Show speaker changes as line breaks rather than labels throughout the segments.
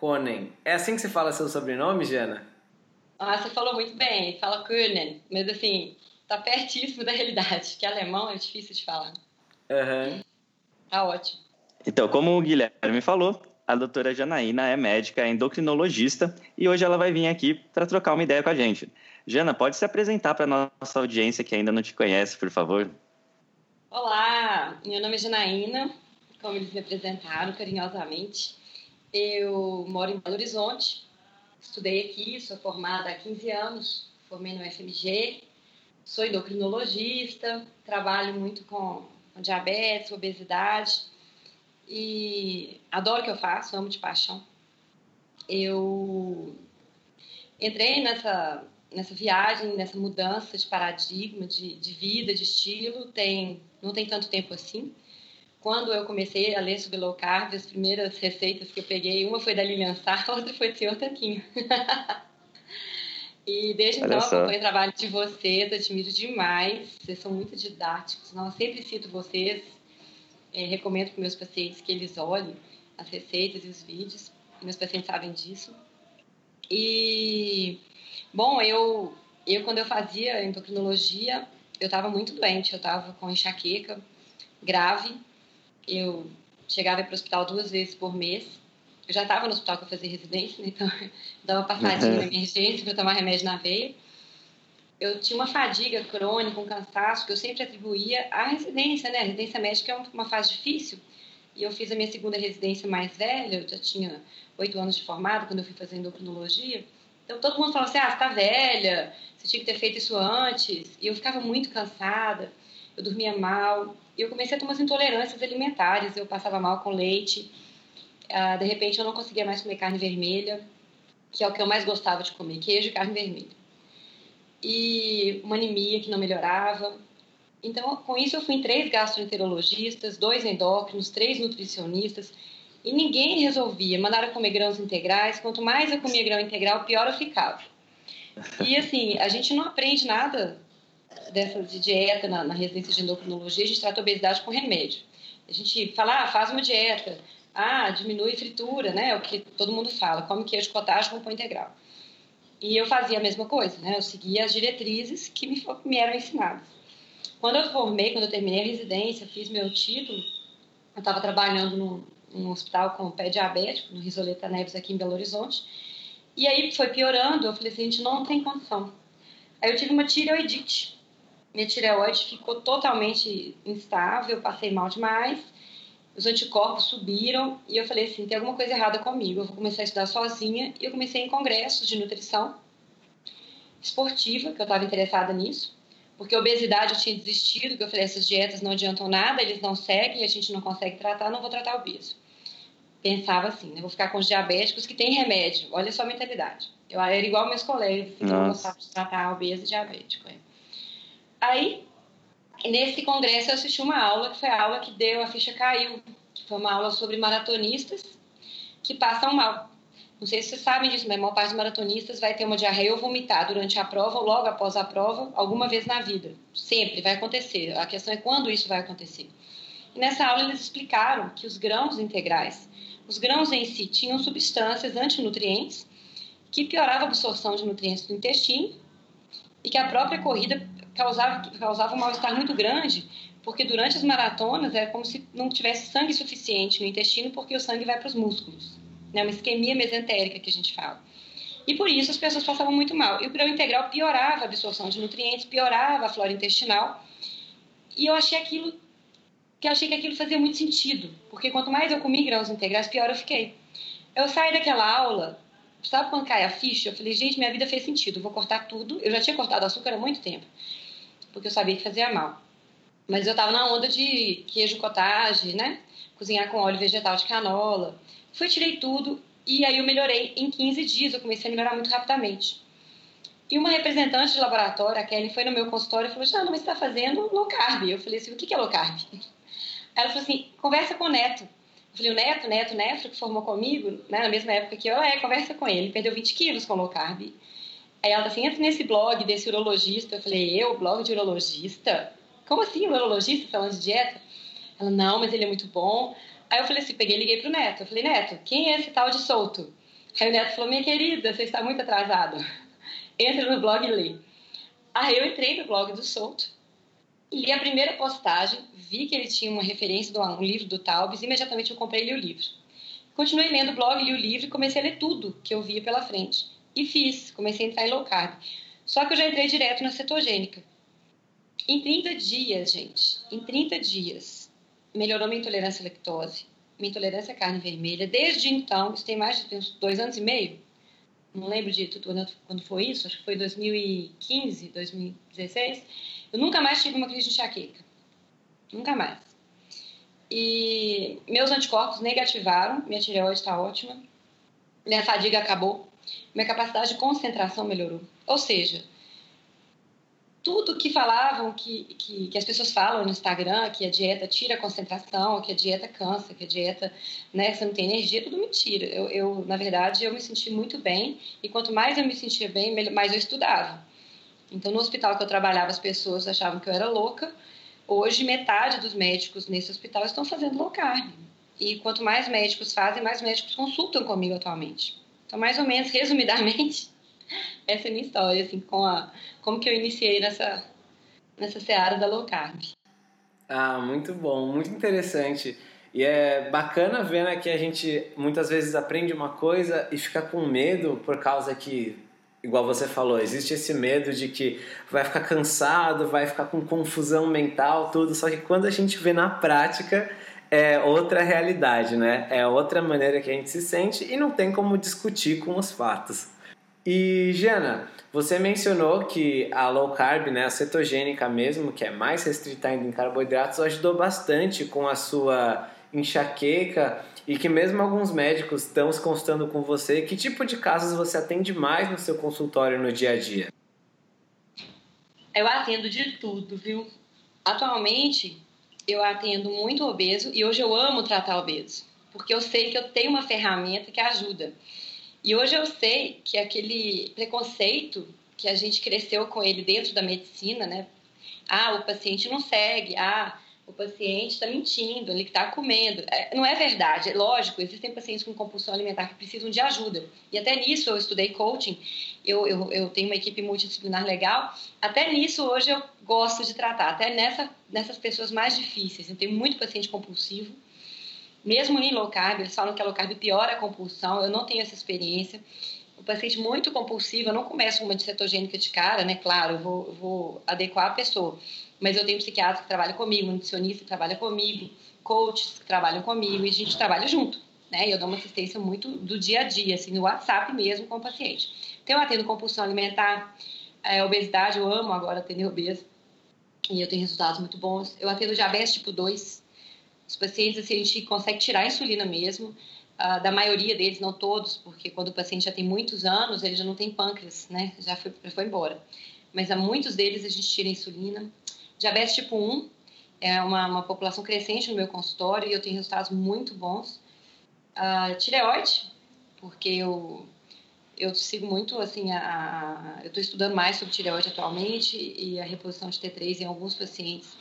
Konen. É assim que se fala seu sobrenome, Jana?
Ah, você falou muito bem, fala Konen, mas assim, tá pertíssimo da realidade, que alemão é difícil de falar.
Uhum.
Tá ótimo.
Então, como o Guilherme falou, a doutora Janaína é médica, é endocrinologista e hoje ela vai vir aqui para trocar uma ideia com a gente. Jana, pode se apresentar para nossa audiência que ainda não te conhece, por favor?
Olá, meu nome é Janaína, como eles me apresentaram carinhosamente. Eu moro em Belo Horizonte, estudei aqui, sou formada há 15 anos, formei no FMG, sou endocrinologista, trabalho muito com, diabetes, obesidade e adoro o que eu faço, amo de paixão. Eu entrei nessa, nessa viagem, nessa mudança de paradigma, de, de vida, de estilo, tem, não tem tanto tempo assim. Quando eu comecei a ler sobre low carb, as primeiras receitas que eu peguei, uma foi da Lilian Sá, a outra foi do Senhor Tanquinho. e desde então acompanho o trabalho de vocês, admiro demais, vocês são muito didáticos, não, eu sempre cito vocês, é, recomendo para meus pacientes que eles olhem as receitas e os vídeos, meus pacientes sabem disso. E, bom, eu, eu quando eu fazia endocrinologia, eu estava muito doente, eu estava com enxaqueca grave, eu chegava para o hospital duas vezes por mês. Eu já estava no hospital que eu fazia residência, né? então dava passadinha na emergência para tomar remédio na veia. Eu tinha uma fadiga crônica, um cansaço que eu sempre atribuía à residência, né? A residência médica é uma fase difícil. E eu fiz a minha segunda residência mais velha, eu já tinha oito anos de formado quando eu fui fazer endocrinologia. Então todo mundo falava assim: ah, você está velha, você tinha que ter feito isso antes. E eu ficava muito cansada, eu dormia mal. E eu comecei a ter umas intolerâncias alimentares, eu passava mal com leite. Ah, de repente eu não conseguia mais comer carne vermelha, que é o que eu mais gostava de comer, queijo e carne vermelha. E uma anemia que não melhorava. Então, com isso eu fui em três gastroenterologistas, dois endócrinos, três nutricionistas, E ninguém resolvia. Mandaram comer grãos integrais. Quanto mais eu comia grão integral, pior eu ficava. E assim, a gente não aprende nada dessa de dieta na, na residência de endocrinologia. A gente trata a obesidade com remédio. A gente fala, ah, faz uma dieta. Ah, diminui fritura, né? É o que todo mundo fala. Come queijo cottage com pão integral. E eu fazia a mesma coisa, né? Eu seguia as diretrizes que me, me eram ensinadas. Quando eu formei, quando eu terminei a residência, fiz meu título, eu estava trabalhando num, num, hospital com pé diabético, no Risoleta Neves, aqui em Belo Horizonte. E aí foi piorando, eu falei assim, a gente não tem condição. Aí eu tive uma tireoidite. Minha tireoide ficou totalmente instável, passei mal demais, os anticorpos subiram e eu falei assim, tem alguma coisa errada comigo, eu vou começar a estudar sozinha. E eu comecei em congressos de nutrição esportiva, que eu estava interessada nisso porque obesidade eu tinha desistido, que eu falei, essas dietas não adiantam nada, eles não seguem, a gente não consegue tratar, não vou tratar obeso. Pensava assim, né? Vou ficar com os diabéticos que têm remédio. Olha só a mentalidade. Eu era igual meus colegas, que não gostavam de tratar obeso e diabético. É. Aí, nesse congresso, eu assisti uma aula, que foi a aula que deu, a ficha caiu. Que foi uma aula sobre maratonistas que passam mal. Não sei se vocês sabem disso, mas a maior parte dos maratonistas vai ter uma diarreia ou vomitar durante a prova ou logo após a prova, alguma vez na vida. Sempre vai acontecer. A questão é quando isso vai acontecer. E nessa aula eles explicaram que os grãos integrais, os grãos em si tinham substâncias antinutrientes que pioravam a absorção de nutrientes do intestino e que a própria corrida causava, causava um mal-estar muito grande, porque durante as maratonas era como se não tivesse sangue suficiente no intestino, porque o sangue vai para os músculos né, uma isquemia mesentérica que a gente fala. E por isso as pessoas passavam muito mal. E o grão integral piorava a absorção de nutrientes, piorava a flora intestinal. E eu achei aquilo que achei que aquilo fazia muito sentido, porque quanto mais eu comi grãos integrais, pior eu fiquei. Eu saí daquela aula, sabe quando cai a ficha? Eu falei, gente, minha vida fez sentido, vou cortar tudo. Eu já tinha cortado açúcar há muito tempo, porque eu sabia que fazia mal. Mas eu estava na onda de queijo cottage, né? Cozinhar com óleo vegetal de canola. Fui, tirei tudo e aí eu melhorei em 15 dias, eu comecei a melhorar muito rapidamente. E uma representante de laboratório, a Kelly, foi no meu consultório e falou: não, mas você está fazendo low carb. Eu falei assim: O que é low carb? Ela falou assim: Conversa com o Neto. Eu falei: O Neto, Neto, Neto, que formou comigo, né, na mesma época que eu, é, conversa com ele. Perdeu 20 quilos com low carb. Aí ela assim: Entra nesse blog desse urologista. Eu falei: Eu, blog de urologista? Como assim, um urologista falando de dieta? Ela: Não, mas ele é muito bom. Aí eu falei assim, peguei e liguei pro Neto. Eu falei, Neto, quem é esse tal de solto? Aí o Neto falou, minha querida, você está muito atrasado. Entra no blog e lê. Aí eu entrei no blog do Solto, li a primeira postagem, vi que ele tinha uma referência do um livro do Taubes, imediatamente eu comprei e li o livro. Continuei lendo o blog, li o livro e comecei a ler tudo que eu via pela frente. E fiz, comecei a entrar em low carb. Só que eu já entrei direto na cetogênica. Em 30 dias, gente, em 30 dias, melhorou minha intolerância à lactose, minha intolerância à carne vermelha. Desde então, isso tem mais de uns dois anos e meio, não lembro de quando foi isso, acho que foi 2015, 2016. Eu nunca mais tive uma crise de enxaqueca. Nunca mais. E meus anticorpos negativaram, minha tireoide está ótima, minha fadiga acabou, minha capacidade de concentração melhorou. Ou seja, tudo que falavam, que, que, que, as pessoas falam no Instagram, que a dieta tira a concentração, que a dieta cansa, que a dieta, né, você não tem energia, é tudo mentira. Eu, eu, na verdade, eu me senti muito bem e quanto mais eu me sentia bem, mais eu estudava. Então, no hospital que eu trabalhava, as pessoas achavam que eu era louca. Hoje, metade dos médicos nesse hospital estão fazendo low carb. E quanto mais médicos fazem, mais médicos consultam comigo atualmente. Então, mais ou menos, resumidamente, essa é a minha história, assim, com a, como que eu iniciei nessa, nessa seara da low carb.
Ah, muito bom, muito interessante. E é bacana ver né, que a gente muitas vezes aprende uma coisa e fica com medo por causa que, igual você falou, existe esse medo de que vai ficar cansado, vai ficar com confusão mental, tudo. Só que quando a gente vê na prática, é outra realidade, né? É outra maneira que a gente se sente e não tem como discutir com os fatos. E, Jana, você mencionou que a low carb, né, a cetogênica mesmo, que é mais restrita ainda em carboidratos, ajudou bastante com a sua enxaqueca e que mesmo alguns médicos estão se consultando com você. Que tipo de casos você atende mais no seu consultório no dia a dia?
Eu atendo de tudo, viu? Atualmente, eu atendo muito obeso e hoje eu amo tratar obeso. porque eu sei que eu tenho uma ferramenta que ajuda. E hoje eu sei que aquele preconceito que a gente cresceu com ele dentro da medicina, né? Ah, o paciente não segue, ah, o paciente está mentindo, ele está comendo. É, não é verdade, é lógico, existem pacientes com compulsão alimentar que precisam de ajuda. E até nisso eu estudei coaching, eu, eu, eu tenho uma equipe multidisciplinar legal, até nisso hoje eu gosto de tratar, até nessa, nessas pessoas mais difíceis. Eu tenho muito paciente compulsivo, mesmo em low carb, eles falam que a low carb piora a compulsão, eu não tenho essa experiência. O paciente muito compulsivo, eu não começo com uma cetogênica de cara, né? Claro, eu vou, eu vou adequar a pessoa. Mas eu tenho psiquiatra que trabalha comigo, nutricionista que trabalha comigo, coaches que trabalham comigo e a gente trabalha junto. Né? E eu dou uma assistência muito do dia a dia, assim, no WhatsApp mesmo com o paciente. Então, eu atendo compulsão alimentar, é, obesidade, eu amo agora atender obeso. E eu tenho resultados muito bons. Eu atendo diabetes tipo 2, os pacientes, assim, a gente consegue tirar a insulina mesmo, uh, da maioria deles, não todos, porque quando o paciente já tem muitos anos, ele já não tem pâncreas, né? Já foi, já foi embora. Mas a muitos deles a gente tira a insulina. Diabetes tipo 1 é uma, uma população crescente no meu consultório e eu tenho resultados muito bons. Uh, tireoide, porque eu eu sigo muito assim a, a eu estou estudando mais sobre tireoide atualmente e a reposição de T3 em alguns pacientes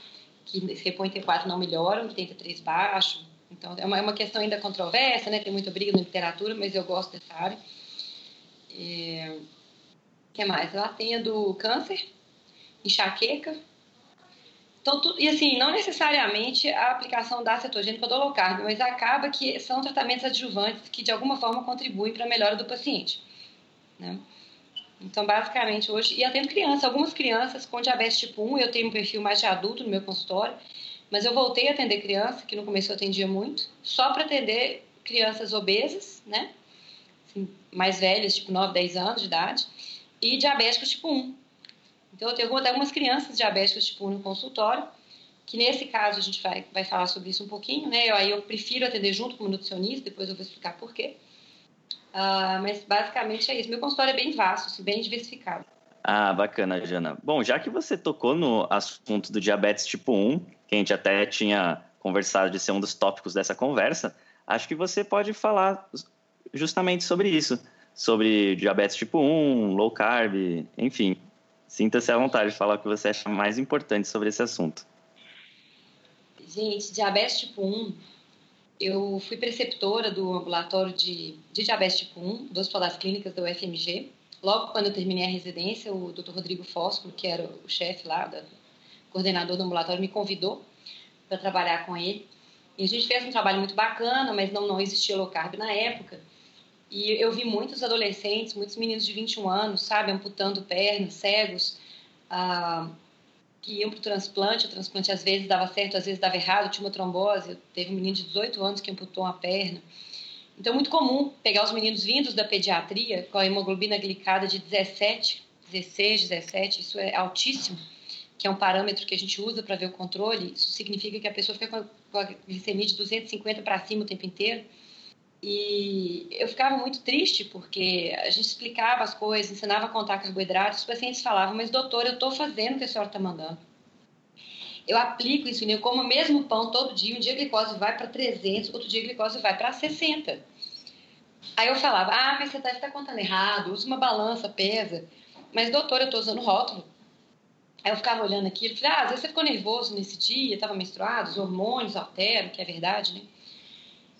que se repõe T4 não melhoram, que tem T3 baixo. Então, é uma, é uma questão ainda controversa, né? Tem muita briga na literatura, mas eu gosto dessa área. É... O que mais? Ela tem a do câncer, enxaqueca. Então, tudo, e assim, não necessariamente a aplicação da cetogênica do low carb, mas acaba que são tratamentos adjuvantes que de alguma forma contribuem para a melhora do paciente. Né? Então, basicamente, hoje, e atendo crianças, algumas crianças com diabetes tipo 1, eu tenho um perfil mais de adulto no meu consultório, mas eu voltei a atender criança, que no começo eu atendia muito, só para atender crianças obesas, né? Assim, mais velhas, tipo 9, 10 anos de idade, e diabéticos tipo 1. Então, eu tenho algumas crianças diabéticas tipo 1 no consultório, que nesse caso a gente vai, vai falar sobre isso um pouquinho, né? Eu, aí eu prefiro atender junto com o nutricionista, depois eu vou explicar por quê. Uh, mas basicamente é isso. Meu consultório é bem vasto, assim, bem diversificado.
Ah, bacana, Jana. Bom, já que você tocou no assunto do diabetes tipo 1, que a gente até tinha conversado de ser um dos tópicos dessa conversa, acho que você pode falar justamente sobre isso, sobre diabetes tipo 1, low carb, enfim. Sinta-se à vontade de falar o que você acha mais importante sobre esse assunto.
Gente, diabetes tipo 1 eu fui preceptora do ambulatório de, de diabetes tipo 1 do Hospital das Clínicas da UFMG. Logo quando eu terminei a residência, o Dr. Rodrigo Fósforo, que era o chefe lá, da, coordenador do ambulatório, me convidou para trabalhar com ele. E a gente fez um trabalho muito bacana, mas não, não existia low carb na época. E eu vi muitos adolescentes, muitos meninos de 21 anos, sabe, amputando pernas, cegos, ah, que iam para o transplante, o transplante às vezes dava certo, às vezes dava errado, tinha uma trombose, teve um menino de 18 anos que amputou uma perna. Então é muito comum pegar os meninos vindos da pediatria com a hemoglobina glicada de 17, 16, 17, isso é altíssimo, que é um parâmetro que a gente usa para ver o controle, isso significa que a pessoa fica com a glicemia de 250 para cima o tempo inteiro. E eu ficava muito triste porque a gente explicava as coisas, ensinava a contar carboidratos, os pacientes falavam, mas doutor, eu estou fazendo o que a senhora está mandando. Eu aplico isso, eu como o mesmo pão todo dia, um dia a glicose vai para 300, outro dia a glicose vai para 60. Aí eu falava, ah, mas você deve estar tá contando errado, usa uma balança, pesa. Mas doutor, eu estou usando rótulo. Aí eu ficava olhando aquilo, falei, ah, às vezes você ficou nervoso nesse dia, estava menstruado, os hormônios alteram, que é verdade, né?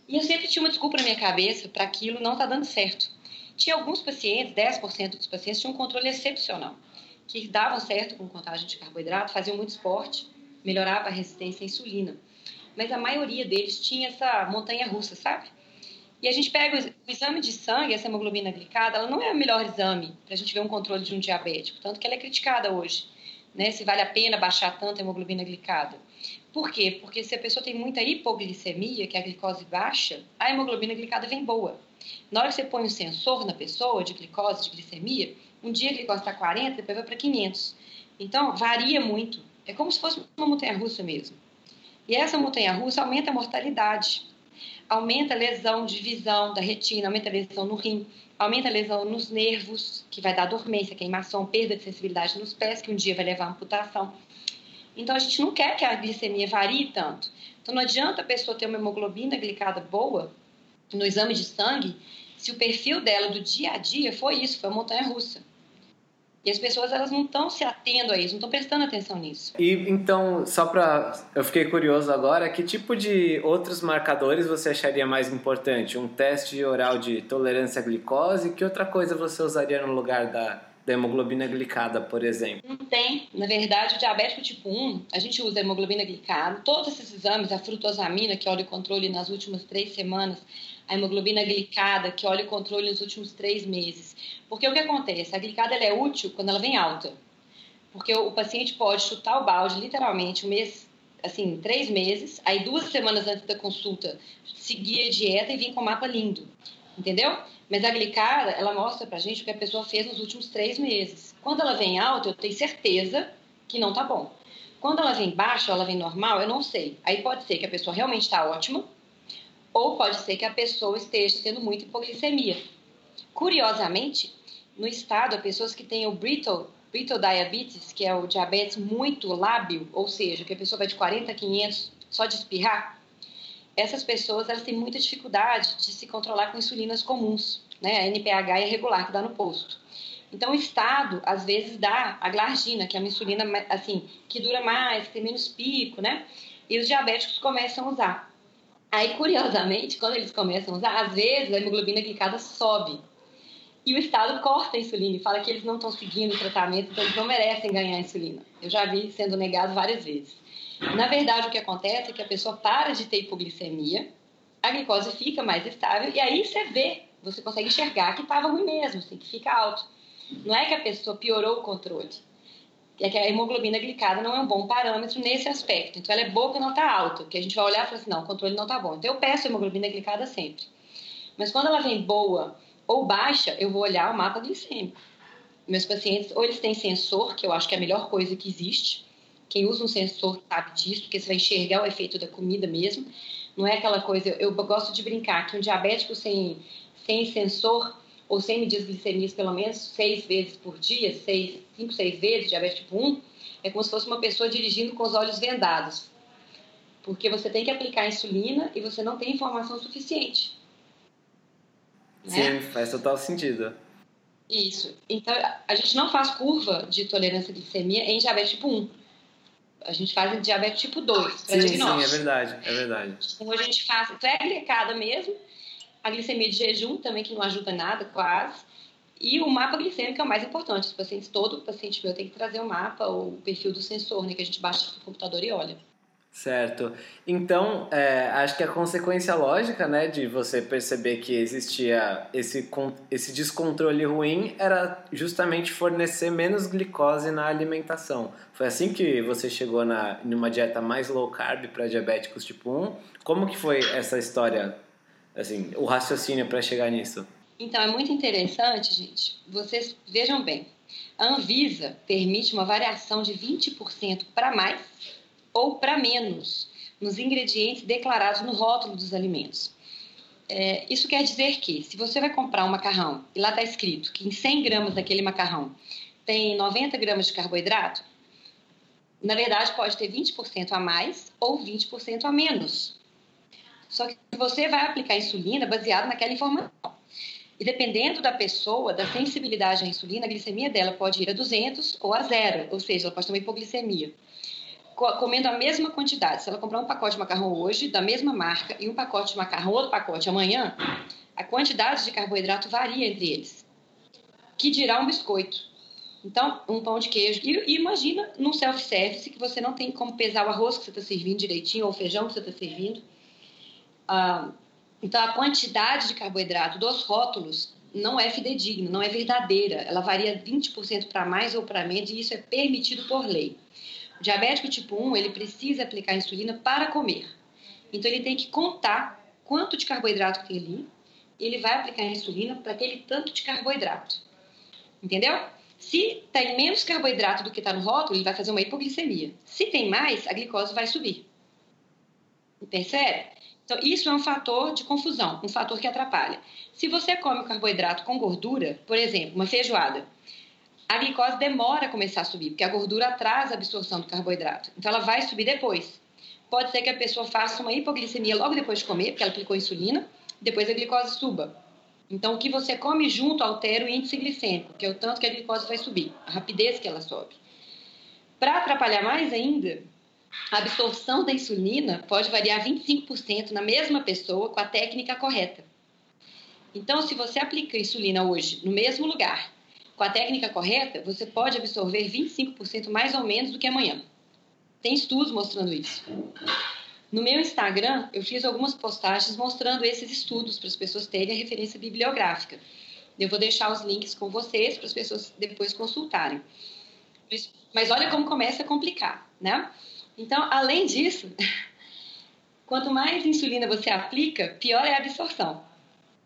E eu sempre tinha uma desculpa na minha cabeça para aquilo não estar tá dando certo. Tinha alguns pacientes, 10% dos pacientes, tinham um controle excepcional, que davam certo com contagem de carboidrato, faziam muito esporte, melhorava a resistência à insulina. Mas a maioria deles tinha essa montanha russa, sabe? E a gente pega o exame de sangue, essa hemoglobina glicada, ela não é o melhor exame para a gente ver um controle de um diabético, tanto que ela é criticada hoje, né? Se vale a pena baixar tanto a hemoglobina glicada. Por quê? Porque se a pessoa tem muita hipoglicemia, que é a glicose baixa, a hemoglobina glicada vem boa. Na hora que você põe um sensor na pessoa de glicose, de glicemia, um dia a glicose está 40, depois vai para 500. Então, varia muito. É como se fosse uma montanha-russa mesmo. E essa montanha-russa aumenta a mortalidade. Aumenta a lesão de visão da retina, aumenta a lesão no rim, aumenta a lesão nos nervos, que vai dar dormência, queimação, perda de sensibilidade nos pés, que um dia vai levar a amputação. Então a gente não quer que a glicemia varie tanto. Então não adianta a pessoa ter uma hemoglobina glicada boa no exame de sangue se o perfil dela do dia a dia foi isso, foi a montanha russa. E as pessoas elas não estão se atendo a isso, não estão prestando atenção nisso.
E então, só para eu fiquei curioso agora, que tipo de outros marcadores você acharia mais importante? Um teste oral de tolerância à glicose? Que outra coisa você usaria no lugar da, da hemoglobina glicada, por exemplo?
Não tem. Na verdade, o diabético tipo 1, a gente usa a hemoglobina glicada, todos esses exames, a frutosamina, que olha o controle nas últimas três semanas, a hemoglobina glicada, que olha o controle nos últimos três meses. Porque o que acontece? A glicada ela é útil quando ela vem alta. Porque o paciente pode chutar o balde, literalmente, um mês, assim, três meses, aí duas semanas antes da consulta, seguir a dieta e vir com o mapa lindo. Entendeu? Mas a glicada, ela mostra pra gente o que a pessoa fez nos últimos três meses. Quando ela vem alta, eu tenho certeza que não tá bom. Quando ela vem baixa ela vem normal, eu não sei. Aí pode ser que a pessoa realmente está ótima, ou pode ser que a pessoa esteja tendo muita hipoglicemia. Curiosamente, no estado, há pessoas que têm o brittle, brittle diabetes, que é o diabetes muito lábil, ou seja, que a pessoa vai de 40 a 500 só de espirrar, essas pessoas elas têm muita dificuldade de se controlar com insulinas comuns, né? A NPH irregular que dá no posto. Então, o estado, às vezes, dá a glargina, que é uma insulina, assim, que dura mais, que tem menos pico, né? E os diabéticos começam a usar. Aí, curiosamente, quando eles começam a usar, às vezes a hemoglobina glicada sobe. E o Estado corta a insulina e fala que eles não estão seguindo o tratamento, então eles não merecem ganhar insulina. Eu já vi sendo negado várias vezes. Na verdade, o que acontece é que a pessoa para de ter hipoglicemia, a glicose fica mais estável e aí você vê, você consegue enxergar que estava ruim mesmo, assim, que fica alto. Não é que a pessoa piorou o controle é que a hemoglobina glicada não é um bom parâmetro nesse aspecto. Então, ela é boa quando ela está alta, que a gente vai olhar e falar assim, não, o controle não está bom. Então, eu peço hemoglobina glicada sempre. Mas quando ela vem boa ou baixa, eu vou olhar o mapa glicêmico. Meus pacientes, ou eles têm sensor, que eu acho que é a melhor coisa que existe. Quem usa um sensor sabe disso, porque você vai enxergar o efeito da comida mesmo. Não é aquela coisa, eu, eu gosto de brincar que um diabético sem, sem sensor ou sem medir as glicemias pelo menos seis vezes por dia, seis, cinco, seis vezes, diabetes tipo 1, é como se fosse uma pessoa dirigindo com os olhos vendados. Porque você tem que aplicar insulina e você não tem informação suficiente.
Né? Sim, faz total sentido.
Isso. Então, a gente não faz curva de tolerância à glicemia em diabetes tipo 1. A gente faz em diabetes tipo 2,
para sim, diagnóstico. Sim, é verdade, é verdade.
Então, a gente faz, então é glicada mesmo, a glicemia de jejum também, que não ajuda nada, quase. E o mapa glicêmico é o mais importante. Os pacientes, todo paciente meu tem que trazer o mapa ou o perfil do sensor, né, que a gente baixa no computador e olha.
Certo. Então, é, acho que a consequência lógica, né, de você perceber que existia esse, esse descontrole ruim era justamente fornecer menos glicose na alimentação. Foi assim que você chegou na, numa dieta mais low carb para diabéticos tipo 1. Como que foi essa história assim, o raciocínio para chegar nisso?
Então, é muito interessante, gente. Vocês vejam bem. A Anvisa permite uma variação de 20% para mais ou para menos nos ingredientes declarados no rótulo dos alimentos. É, isso quer dizer que, se você vai comprar um macarrão e lá está escrito que em 100 gramas daquele macarrão tem 90 gramas de carboidrato, na verdade pode ter 20% a mais ou 20% a menos. Só que você vai aplicar insulina baseado naquela informação. E dependendo da pessoa, da sensibilidade à insulina, a glicemia dela pode ir a 200 ou a zero, ou seja, ela pode ter uma hipoglicemia. Comendo a mesma quantidade, se ela comprar um pacote de macarrão hoje, da mesma marca, e um pacote de macarrão, outro pacote amanhã, a quantidade de carboidrato varia entre eles. Que dirá um biscoito. Então, um pão de queijo. E, imagina num self-service que você não tem como pesar o arroz que você está servindo direitinho, ou o feijão que você está servindo ah, então, a quantidade de carboidrato dos rótulos não é fidedigna, não é verdadeira. Ela varia 20% para mais ou para menos e isso é permitido por lei. Diabético tipo 1, ele precisa aplicar insulina para comer. Então, ele tem que contar quanto de carboidrato tem ali ele vai aplicar insulina para aquele tanto de carboidrato. Entendeu? Se tem menos carboidrato do que está no rótulo, ele vai fazer uma hipoglicemia. Se tem mais, a glicose vai subir. Percebe? Então, isso é um fator de confusão, um fator que atrapalha. Se você come o carboidrato com gordura, por exemplo, uma feijoada, a glicose demora a começar a subir, porque a gordura atrasa a absorção do carboidrato. Então, ela vai subir depois. Pode ser que a pessoa faça uma hipoglicemia logo depois de comer, porque ela aplicou insulina, depois a glicose suba. Então, o que você come junto altera o índice glicêmico, que é o tanto que a glicose vai subir, a rapidez que ela sobe. Para atrapalhar mais ainda, a absorção da insulina pode variar 25% na mesma pessoa com a técnica correta. Então, se você aplica insulina hoje no mesmo lugar, com a técnica correta, você pode absorver 25% mais ou menos do que amanhã. Tem estudos mostrando isso. No meu Instagram, eu fiz algumas postagens mostrando esses estudos para as pessoas terem a referência bibliográfica. Eu vou deixar os links com vocês para as pessoas depois consultarem. Mas olha como começa a complicar, né? Então, além disso, quanto mais insulina você aplica, pior é a absorção.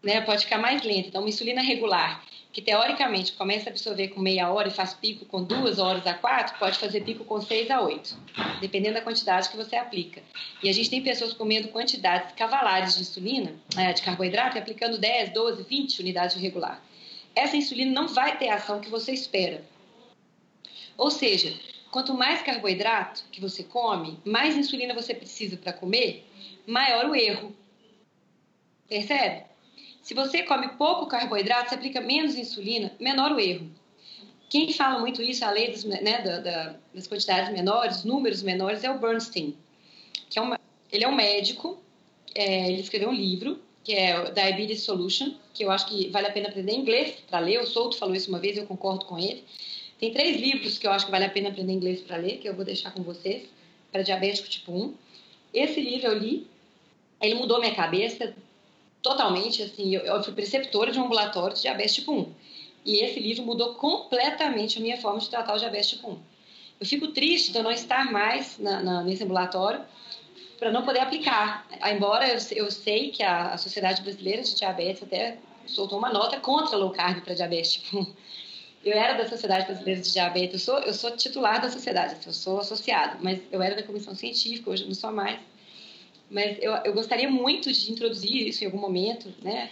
Né? Pode ficar mais lenta. Então, uma insulina regular, que teoricamente começa a absorver com meia hora e faz pico com duas horas a quatro, pode fazer pico com seis a oito, dependendo da quantidade que você aplica. E a gente tem pessoas comendo quantidades cavalares de insulina, é, de carboidrato, e aplicando 10, 12, 20 unidades regular. Essa insulina não vai ter a ação que você espera. Ou seja, Quanto mais carboidrato que você come, mais insulina você precisa para comer, maior o erro. Percebe? Se você come pouco carboidrato, você aplica menos insulina, menor o erro. Quem fala muito isso, a lei dos, né, da, da, das quantidades menores, números menores, é o Bernstein. Que é uma, ele é um médico, é, ele escreveu um livro, que é Diabetes Solution, que eu acho que vale a pena aprender inglês para ler. O Souto falou isso uma vez, eu concordo com ele. Tem três livros que eu acho que vale a pena aprender inglês para ler, que eu vou deixar com vocês, para diabético tipo 1. Esse livro eu li, ele mudou minha cabeça totalmente, assim, eu, eu fui preceptora de um ambulatório de diabetes tipo 1. E esse livro mudou completamente a minha forma de tratar o diabetes tipo 1. Eu fico triste de eu não estar mais na, na, nesse ambulatório para não poder aplicar. Embora eu, eu sei que a, a, Sociedade Brasileira de Diabetes até soltou uma nota contra low carb para diabetes tipo 1. Eu era da Sociedade Brasileira de Diabetes, eu sou, eu sou titular da sociedade, eu sou associado, mas eu era da comissão científica, hoje não sou mais. Mas eu, eu gostaria muito de introduzir isso em algum momento, né?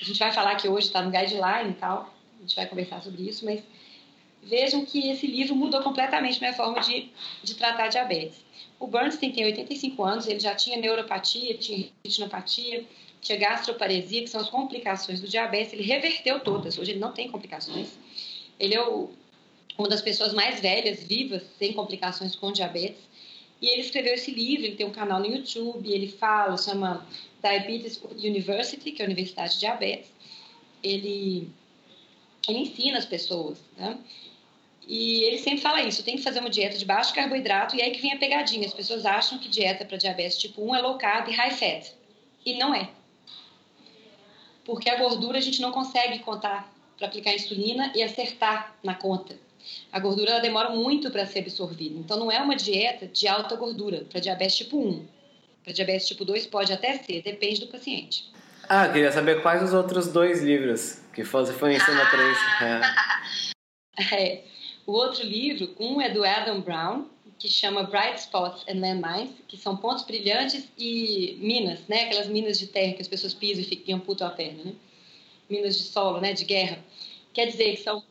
A gente vai falar que hoje está no guideline e tal, a gente vai conversar sobre isso, mas vejam que esse livro mudou completamente minha forma de, de tratar diabetes. O Bernstein tem 85 anos, ele já tinha neuropatia, tinha retinopatia, tinha gastroparesia, que são as complicações do diabetes, ele reverteu todas, hoje ele não tem complicações. Ele é o, uma das pessoas mais velhas, vivas, sem complicações com diabetes. E ele escreveu esse livro, ele tem um canal no YouTube, ele fala, chama Diabetes University, que é a Universidade de Diabetes. Ele, ele ensina as pessoas, né? E ele sempre fala isso, tem que fazer uma dieta de baixo carboidrato, e aí que vem a pegadinha. As pessoas acham que dieta para diabetes tipo 1 é low carb e high fat. E não é. Porque a gordura a gente não consegue contar para aplicar insulina e acertar na conta. A gordura ela demora muito para ser absorvida. Então, não é uma dieta de alta gordura para diabetes tipo 1. Para diabetes tipo 2 pode até ser, depende do paciente.
Ah, queria saber quais os outros dois livros que foi ensinar para isso.
É. é. O outro livro, um é do Adam Brown, que chama Bright Spots and Landmines, que são pontos brilhantes e minas, né? Aquelas minas de terra que as pessoas pisam e ficam puto a perna, né? minas de solo, né, de guerra. Quer dizer que são,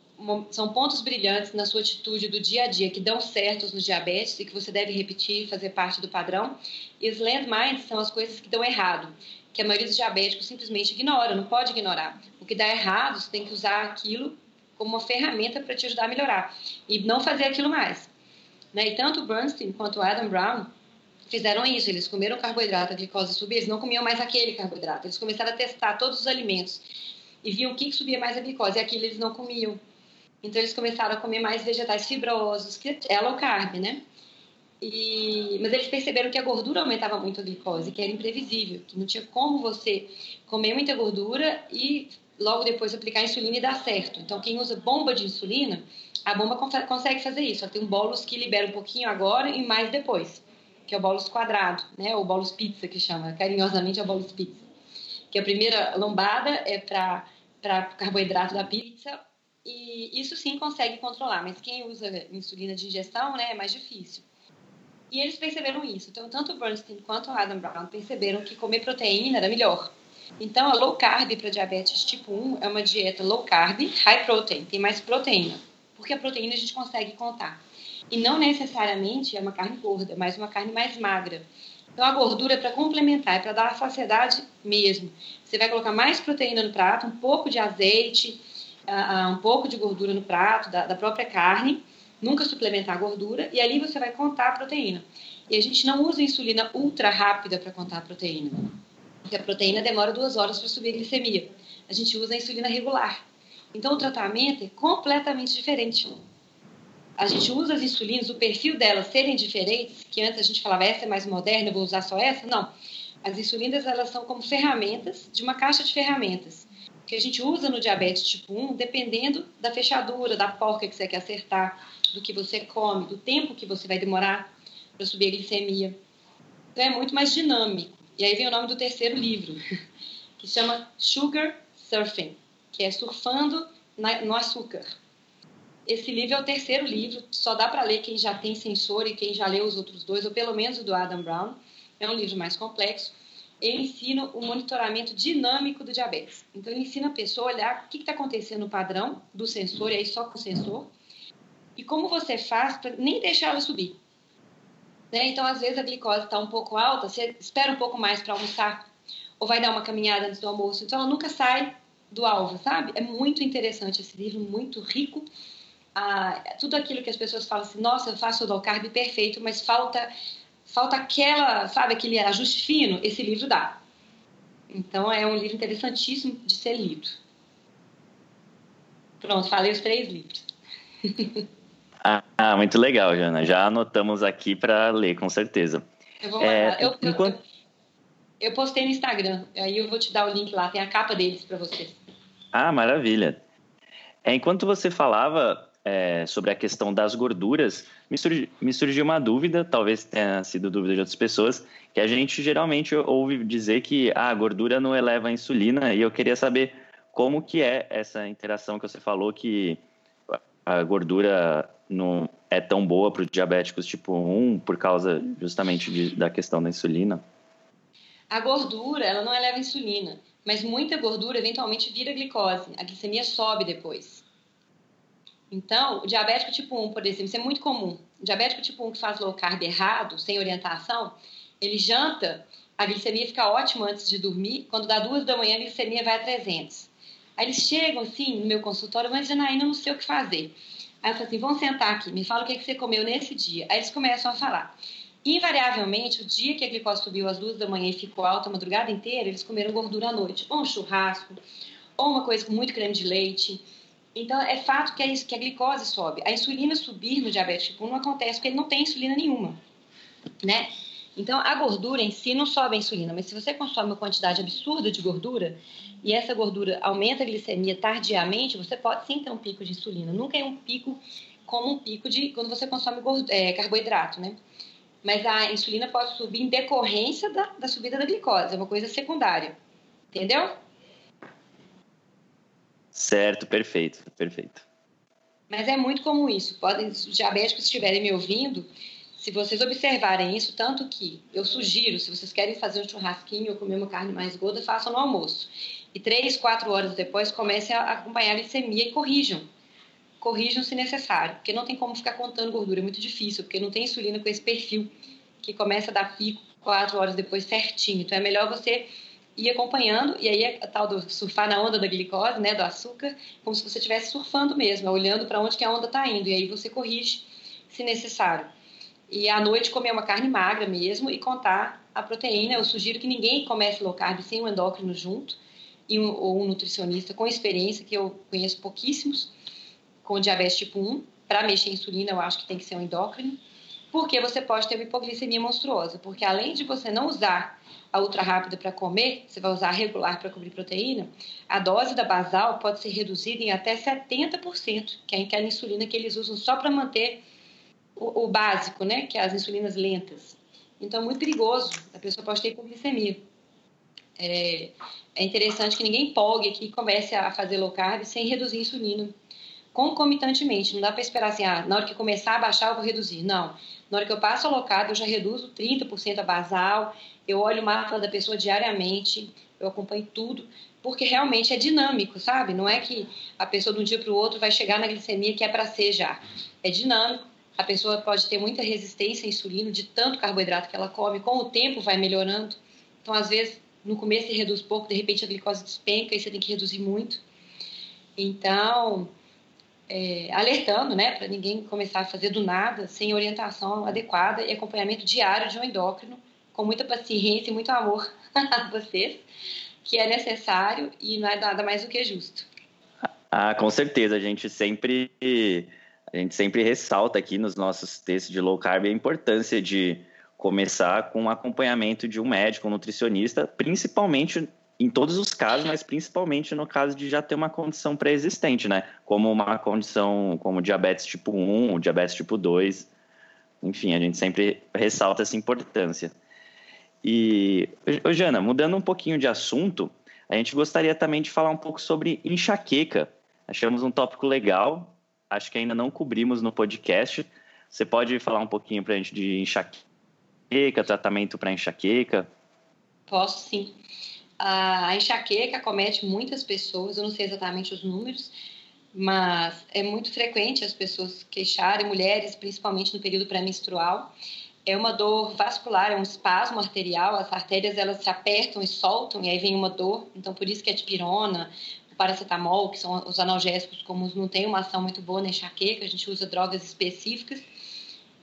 são pontos brilhantes na sua atitude do dia a dia que dão certos no diabetes e que você deve repetir, fazer parte do padrão. E os landmines são as coisas que dão errado, que a maioria dos diabéticos simplesmente ignora, não pode ignorar. O que dá errado, você tem que usar aquilo como uma ferramenta para te ajudar a melhorar e não fazer aquilo mais. Né? E tanto o Bernstein quanto o Adam Brown fizeram isso, eles comeram carboidrato, a glicose subia, eles não comiam mais aquele carboidrato, eles começaram a testar todos os alimentos e viam o que subia mais a glicose, e aquilo eles não comiam. Então eles começaram a comer mais vegetais fibrosos, que é low carb, né? E, mas eles perceberam que a gordura aumentava muito a glicose, que era imprevisível, que não tinha como você comer muita gordura e logo depois aplicar insulina e dar certo. Então, quem usa bomba de insulina, a bomba consegue fazer isso. Ela tem um bolus que libera um pouquinho agora e mais depois, que é o bolus quadrado, né? O bolus pizza, que chama carinhosamente é o bolus pizza que a primeira lombada é para carboidrato da pizza, e isso sim consegue controlar, mas quem usa insulina de injeção né, é mais difícil. E eles perceberam isso. Então, tanto o Bernstein quanto o Adam Brown perceberam que comer proteína era melhor. Então, a low carb para diabetes tipo 1 é uma dieta low carb, high protein, tem mais proteína, porque a proteína a gente consegue contar. E não necessariamente é uma carne gorda, mas uma carne mais magra Então a gordura é para complementar, é para dar saciedade mesmo. Você vai colocar mais proteína no prato, um pouco de azeite, uh, um pouco de gordura no prato, da, da própria carne, nunca suplementar a gordura, e ali você vai contar a proteína. E a gente não usa insulina ultra rápida para contar a proteína, porque a proteína demora duas horas para subir a glicemia. A gente usa a insulina regular. Então o tratamento é completamente diferente. A gente usa as insulinas, o perfil delas serem diferentes, que antes a gente falava essa é mais moderna, eu vou usar só essa, não. As insulinas elas são como ferramentas de uma caixa de ferramentas que a gente usa no diabetes tipo 1, dependendo da fechadura, da porca que você quer acertar, do que você come, do tempo que você vai demorar para subir a glicemia. Então é muito mais dinâmico. E aí vem o nome do terceiro livro, que chama Sugar Surfing, que é surfando no açúcar. Esse livro é o terceiro livro, só dá para ler quem já tem sensor e quem já leu os outros dois, ou pelo menos o do Adam Brown. É um livro mais complexo ele ensina o monitoramento dinâmico do diabetes. Então, ele ensina a pessoa a olhar o que está acontecendo no padrão do sensor, e aí só com o sensor, e como você faz para nem deixar ela subir. Né? Então, às vezes a glicose está um pouco alta, você espera um pouco mais para almoçar, ou vai dar uma caminhada antes do almoço, então ela nunca sai do alvo, sabe? É muito interessante esse livro, muito rico. Ah, tudo aquilo que as pessoas falam assim, nossa, eu faço o low carb perfeito, mas falta falta aquela, sabe, aquele ajuste fino, esse livro dá. Então é um livro interessantíssimo de ser lido. Pronto, falei os três livros.
ah, muito legal, Jana. Já anotamos aqui para ler, com certeza.
Eu vou é, eu, enquanto... eu, eu, postei no Instagram, aí eu vou te dar o link lá, tem a capa deles para vocês.
Ah, maravilha. É, enquanto você falava, é, sobre a questão das gorduras, me, surgi, me surgiu uma dúvida, talvez tenha sido dúvida de outras pessoas, que a gente geralmente ouve dizer que ah, a gordura não eleva a insulina, e eu queria saber como que é essa interação que você falou que a gordura não é tão boa para os diabéticos tipo 1 por causa justamente de, da questão da insulina?
A gordura, ela não eleva a insulina, mas muita gordura eventualmente vira glicose. A glicemia sobe depois. Então, o diabético tipo 1, por exemplo, isso é muito comum. O diabético tipo 1 que faz low carb errado, sem orientação, ele janta, a glicemia fica ótima antes de dormir, quando dá duas da manhã a glicemia vai a 300. Aí eles chegam assim no meu consultório, mas Janaína, eu não sei o que fazer. Aí eu falo assim, vamos sentar aqui, me fala o que, é que você comeu nesse dia. Aí eles começam a falar. Invariavelmente, o dia que a glicose subiu às duas da manhã e ficou alta a madrugada inteira, eles comeram gordura à noite. Ou um churrasco, ou uma coisa com muito creme de leite, então, é fato que a, que a glicose sobe. A insulina subir no diabetes tipo 1 não acontece porque ele não tem insulina nenhuma, né? Então, a gordura em si não sobe a insulina, mas se você consome uma quantidade absurda de gordura e essa gordura aumenta a glicemia tardiamente, você pode sim ter um pico de insulina. Nunca é um pico como um pico de quando você consome é, carboidrato, né? Mas a insulina pode subir em decorrência da, da subida da glicose, é uma coisa secundária. Entendeu?
Certo, perfeito, perfeito.
Mas é muito comum isso. Podem, os diabéticos estiverem me ouvindo, se vocês observarem isso, tanto que eu sugiro, se vocês querem fazer um churrasquinho ou comer uma carne mais gorda, façam no almoço. E três, quatro horas depois, comecem a acompanhar a glicemia e corrijam. Corrijam se necessário, porque não tem como ficar contando gordura, é muito difícil, porque não tem insulina com esse perfil que começa a dar pico quatro horas depois certinho. Então é melhor você ir acompanhando, e aí é a tal do surfar na onda da glicose, né, do açúcar, como se você estivesse surfando mesmo, olhando para onde que a onda está indo, e aí você corrige se necessário. E à noite comer uma carne magra mesmo e contar a proteína. Eu sugiro que ninguém comece low carb sem um endócrino junto, e um, ou um nutricionista com experiência, que eu conheço pouquíssimos, com diabetes tipo 1. Para mexer em insulina, eu acho que tem que ser um endócrino, porque você pode ter uma hipoglicemia monstruosa, porque além de você não usar a ultra rápida para comer, você vai usar a regular para cobrir proteína, a dose da basal pode ser reduzida em até 70%, que é aquela insulina que eles usam só para manter o, o, básico, né, que é as insulinas lentas. Então, é muito perigoso, a pessoa pode ter hipoglicemia. É, é interessante que ninguém empolgue aqui e comece a fazer low carb sem reduzir a insulina concomitantemente. Não dá para esperar assim, ah, na hora que começar a baixar eu vou reduzir. Não. Na hora que eu passo a low carb, eu já reduzo 30% a basal eu olho o mapa da pessoa diariamente, eu acompanho tudo, porque realmente é dinâmico, sabe? Não é que a pessoa de um dia para o outro vai chegar na glicemia que é para ser já. É dinâmico A pessoa pode ter muita resistência à insulina de tanto carboidrato que ela come. Com o tempo vai melhorando. Então, às vezes, no começo você reduz pouco, de repente a glicose despenca e você tem que reduzir muito. Então, é, alertando, né, para ninguém começar a fazer do nada, sem orientação adequada e acompanhamento diário de um endócrino, com muita paciência e muito amor a vocês, que é necessário e não é nada mais do que justo.
Ah, com certeza, a gente sempre a gente sempre ressalta aqui nos nossos textos de low carb a importância de começar com um acompanhamento de um médico, um nutricionista, principalmente em todos os casos, mas principalmente no caso de já ter uma condição pré-existente, né? Como uma condição como diabetes tipo 1, diabetes tipo 2. Enfim, a gente sempre ressalta essa importância. E, ô, Jana, mudando um pouquinho de assunto, a gente gostaria também de falar um pouco sobre enxaqueca. Achamos um tópico legal, acho que ainda não cobrimos no podcast. Você pode falar um pouquinho para a gente de enxaqueca, tratamento para enxaqueca?
Posso sim. A enxaqueca acomete muitas pessoas, eu não sei exatamente os números, mas é muito frequente as pessoas queixarem, mulheres, principalmente no período pré-menstrual. É uma dor vascular, é um espasmo arterial, as artérias elas se apertam e soltam, e aí vem uma dor. Então, por isso que a dipirona, paracetamol, que são os analgésicos comuns, não tem uma ação muito boa na enxaqueca, a gente usa drogas específicas.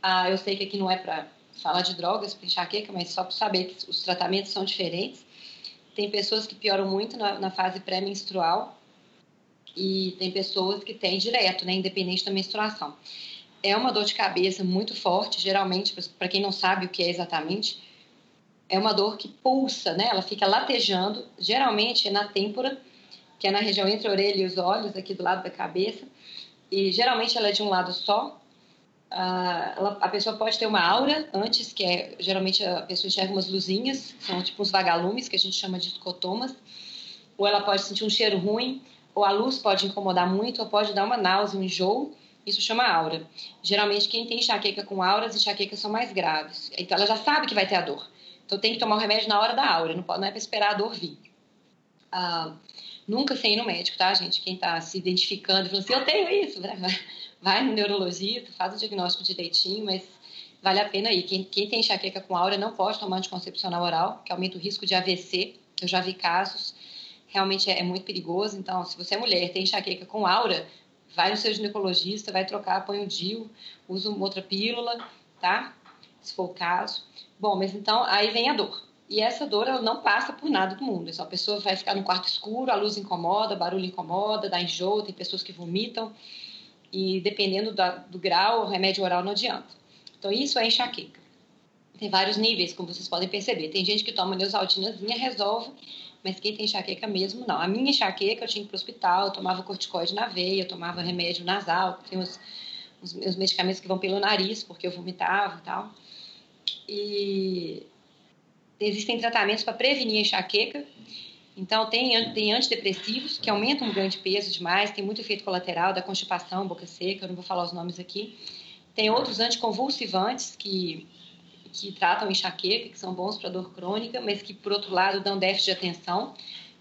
Ah, eu sei que aqui não é para falar de drogas para enxaqueca, mas só para saber que os tratamentos são diferentes. Tem pessoas que pioram muito na, na fase pré-menstrual e tem pessoas que têm direto, né, independente da menstruação. É uma dor de cabeça muito forte, geralmente, para quem não sabe o que é exatamente, é uma dor que pulsa, né? Ela fica latejando, geralmente é na têmpora, que é na região entre a orelha e os olhos, aqui do lado da cabeça. E geralmente ela é de um lado só. Ah, a pessoa pode ter uma aura antes, que é geralmente a pessoa enxerga umas luzinhas, são tipo uns vagalumes, que a gente chama de escotomas. Ou ela pode sentir um cheiro ruim, ou a luz pode incomodar muito, ou pode dar uma náusea, um enjoo. Isso chama aura. Geralmente, quem tem enxaqueca com auras, enxaquecas são mais graves. Então, ela já sabe que vai ter a dor. Então, tem que tomar o remédio na hora da aura, não, pode, não é para esperar a dor vir. Ah, Nunca sem ir no médico, tá, gente? Quem está se identificando, falando assim, eu tenho isso, né? vai no neurologista, faz o diagnóstico direitinho, mas vale a pena ir. Quem, quem tem enxaqueca com aura não pode tomar anticoncepcional oral, que aumenta o risco de AVC. Eu já vi casos, realmente é, é muito perigoso. Então, se você é mulher tem enxaqueca com aura, vai no seu ginecologista, vai trocar, põe o DIU, usa uma outra pílula, tá? Se for o caso. Bom, mas então aí vem a dor. E essa dor ela não passa por nada do mundo. Essa pessoa vai ficar no quarto escuro, a luz incomoda, barulho incomoda, dá enjoo, tem pessoas que vomitam. E dependendo do grau, o remédio oral não adianta. Então, isso é enxaqueca. Tem vários níveis, como vocês podem perceber. Tem gente que toma neosaldinazinha, resolve, mas quem tem enxaqueca mesmo, não. A minha enxaqueca, eu tinha que ir para o hospital, eu tomava corticoide na veia, eu tomava remédio nasal, tem os, os medicamentos que vão pelo nariz, porque eu vomitava e tal. E existem tratamentos para prevenir a enxaqueca. Então, tem, tem antidepressivos que aumentam o ganho de peso demais, tem muito efeito colateral da constipação, boca seca, eu não vou falar os nomes aqui. Tem outros anticonvulsivantes que, que tratam enxaqueca, que são bons para dor crônica, mas que, por outro lado, dão déficit de atenção.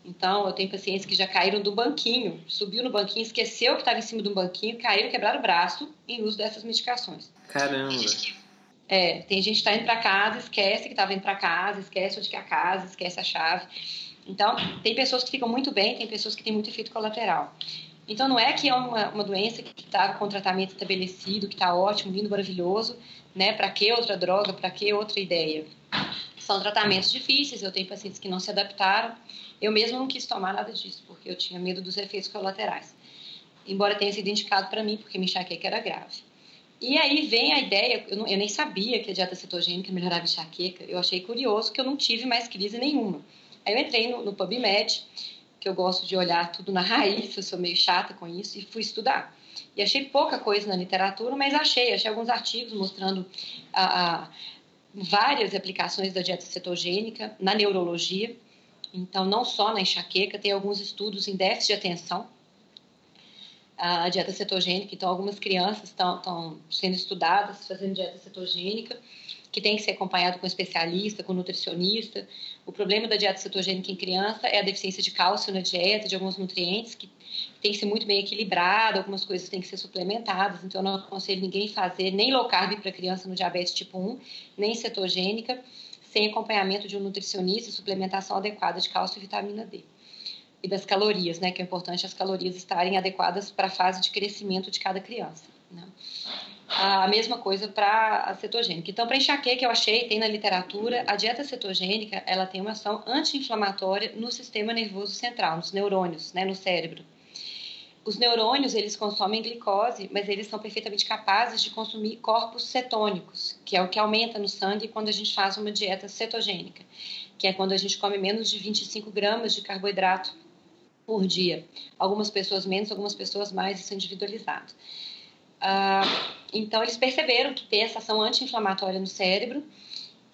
Então, eu tenho pacientes que já caíram do banquinho, subiu no banquinho, esqueceu que estava em cima do banquinho, caíram, quebraram o braço em uso dessas medicações.
Caramba!
É, tem gente que está indo para casa, esquece que estava indo para casa, esquece onde que é a casa, esquece a chave. Então, tem pessoas que ficam muito bem, tem pessoas que têm muito efeito colateral. Então, não é que é uma, uma doença que está com tratamento estabelecido, que está ótimo, lindo, maravilhoso, né? Para que outra droga, para que outra ideia? São tratamentos difíceis, eu tenho pacientes que não se adaptaram. Eu mesmo não quis tomar nada disso, porque eu tinha medo dos efeitos colaterais. Embora tenha sido indicado para mim, porque me enxaqueca era grave. E aí vem a ideia, eu, não, eu nem sabia que a dieta cetogênica melhorava a enxaqueca, eu achei curioso que eu não tive mais crise nenhuma. Aí eu entrei no, no PubMed, que eu gosto de olhar tudo na raiz, eu sou meio chata com isso, e fui estudar. E achei pouca coisa na literatura, mas achei, achei alguns artigos mostrando a, a várias aplicações da dieta cetogênica na neurologia, então não só na enxaqueca, tem alguns estudos em déficit de atenção, a dieta cetogênica. Então, algumas crianças estão sendo estudadas fazendo dieta cetogênica, que tem que ser acompanhado com especialista, com nutricionista. O problema da dieta cetogênica em criança é a deficiência de cálcio na dieta, de alguns nutrientes, que tem que ser muito bem equilibrada, algumas coisas têm que ser suplementadas. Então, eu não aconselho ninguém fazer nem low carb para criança no diabetes tipo 1, nem cetogênica, sem acompanhamento de um nutricionista e suplementação adequada de cálcio e vitamina D e das calorias, né? Que é importante as calorias estarem adequadas para a fase de crescimento de cada criança. Né? A mesma coisa para a cetogênica. Então, para enxaqueca, eu achei, tem na literatura, a dieta cetogênica, ela tem uma ação anti-inflamatória no sistema nervoso central, nos neurônios, né, no cérebro. Os neurônios, eles consomem glicose, mas eles são perfeitamente capazes de consumir corpos cetônicos, que é o que aumenta no sangue quando a gente faz uma dieta cetogênica, que é quando a gente come menos de 25 gramas de carboidrato por dia. Algumas pessoas menos, algumas pessoas mais, isso é individualizado. Ah, então, eles perceberam que tem essa ação anti-inflamatória no cérebro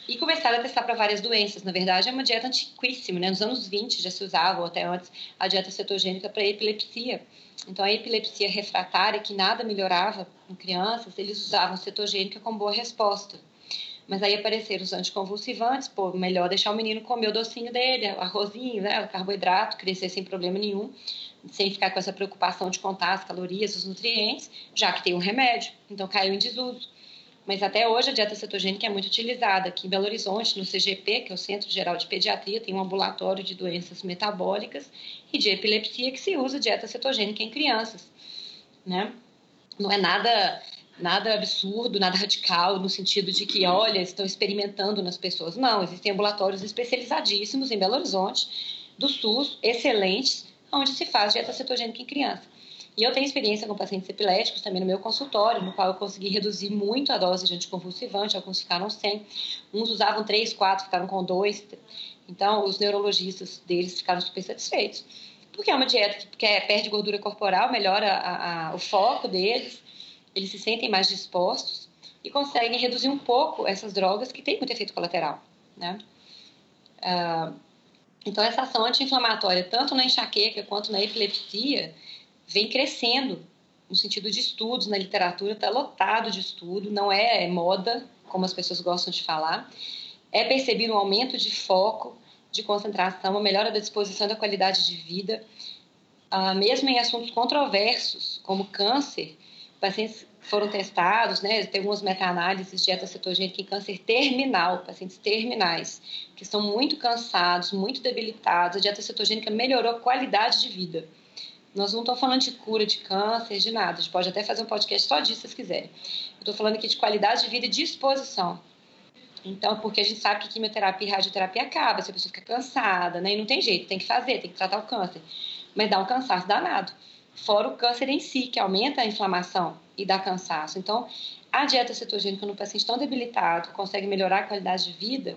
e começaram a testar para várias doenças. Na verdade, é uma dieta antiquíssima, né? Nos anos 20 já se usava, ou até antes, a dieta cetogênica para epilepsia. Então, a epilepsia refratária, que nada melhorava em crianças, eles usavam cetogênica com boa resposta. Mas aí apareceram os anticonvulsivantes, pô, melhor deixar o menino comer o docinho dele, o arrozinho, né, o carboidrato, crescer sem problema nenhum, sem ficar com essa preocupação de contar as calorias, os nutrientes, já que tem um remédio. Então caiu em desuso. Mas até hoje a dieta cetogênica é muito utilizada. Aqui em Belo Horizonte, no CGP, que é o Centro Geral de Pediatria, tem um ambulatório de doenças metabólicas e de epilepsia que se usa dieta cetogênica em crianças. Né? Não é nada nada absurdo, nada radical, no sentido de que, olha, estão experimentando nas pessoas. Não, existem ambulatórios especializadíssimos em Belo Horizonte, do SUS, excelentes, onde se faz dieta cetogênica em criança. E eu tenho experiência com pacientes epiléticos também no meu consultório, no qual eu consegui reduzir muito a dose de anticonvulsivante, alguns ficaram sem, uns usavam três, quatro, ficaram com dois. Então, os neurologistas deles ficaram super satisfeitos. Porque é uma dieta que perde gordura corporal, melhora a, a, o foco deles, eles se sentem mais dispostos e conseguem reduzir um pouco essas drogas que têm muito efeito colateral, né? Uh, então, essa ação anti-inflamatória, tanto na enxaqueca quanto na epilepsia, vem crescendo no sentido de estudos, na literatura está lotado de estudo, não é moda, como as pessoas gostam de falar. É percebido um aumento de foco, de concentração, uma melhora da disposição da qualidade de vida, uh, mesmo em assuntos controversos, como câncer, pacientes foram testados, né, tem algumas meta-análises de dieta cetogênica em câncer terminal, pacientes terminais, que estão muito cansados, muito debilitados, a dieta cetogênica melhorou a qualidade de vida. Nós não estamos falando de cura de câncer, de nada, a gente pode até fazer um podcast só disso, se vocês quiserem. Eu estou falando aqui de qualidade de vida e disposição. Então, porque a gente sabe que quimioterapia e radioterapia acaba, se a pessoa fica cansada, né, e não tem jeito, tem que fazer, tem que tratar o câncer, mas dá um cansaço danado fora o câncer em si, que aumenta a inflamação e dá cansaço. Então, a dieta cetogênica no paciente tão debilitado consegue melhorar a qualidade de vida.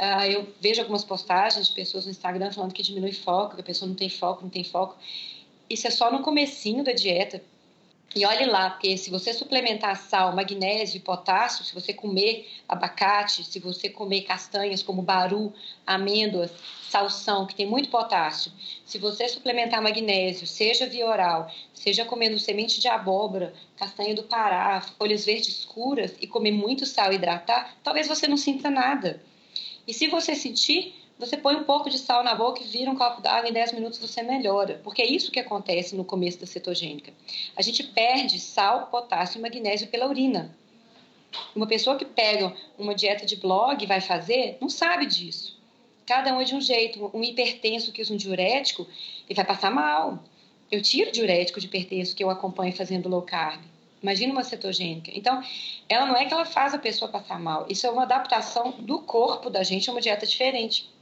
Uh, eu vejo algumas postagens de pessoas no Instagram falando que diminui foco, que a pessoa não tem foco, não tem foco. Isso é só no comecinho da dieta, e olhe lá, porque se você suplementar sal, magnésio e potássio, se você comer abacate, se você comer castanhas como baru, amêndoas, salsão, que tem muito potássio, se você suplementar magnésio, seja via oral, seja comendo semente de abóbora, castanha do Pará, folhas verdes escuras e comer muito sal e hidratar, talvez você não sinta nada. E se você sentir, você põe um pouco de sal na boca e vira um copo d'água, em 10 minutos você melhora. Porque é isso que acontece no começo da cetogênica. A gente perde sal, potássio e magnésio pela urina. Uma pessoa que pega uma dieta de blog e vai fazer, não sabe disso. Cada um é de um jeito. Um hipertenso que usa um diurético, ele vai passar mal. Eu tiro diurético de hipertenso que eu acompanho fazendo low carb. Imagina uma cetogênica. Então, ela não é que ela faz a pessoa passar mal. Isso é uma adaptação do corpo da gente a uma dieta diferente.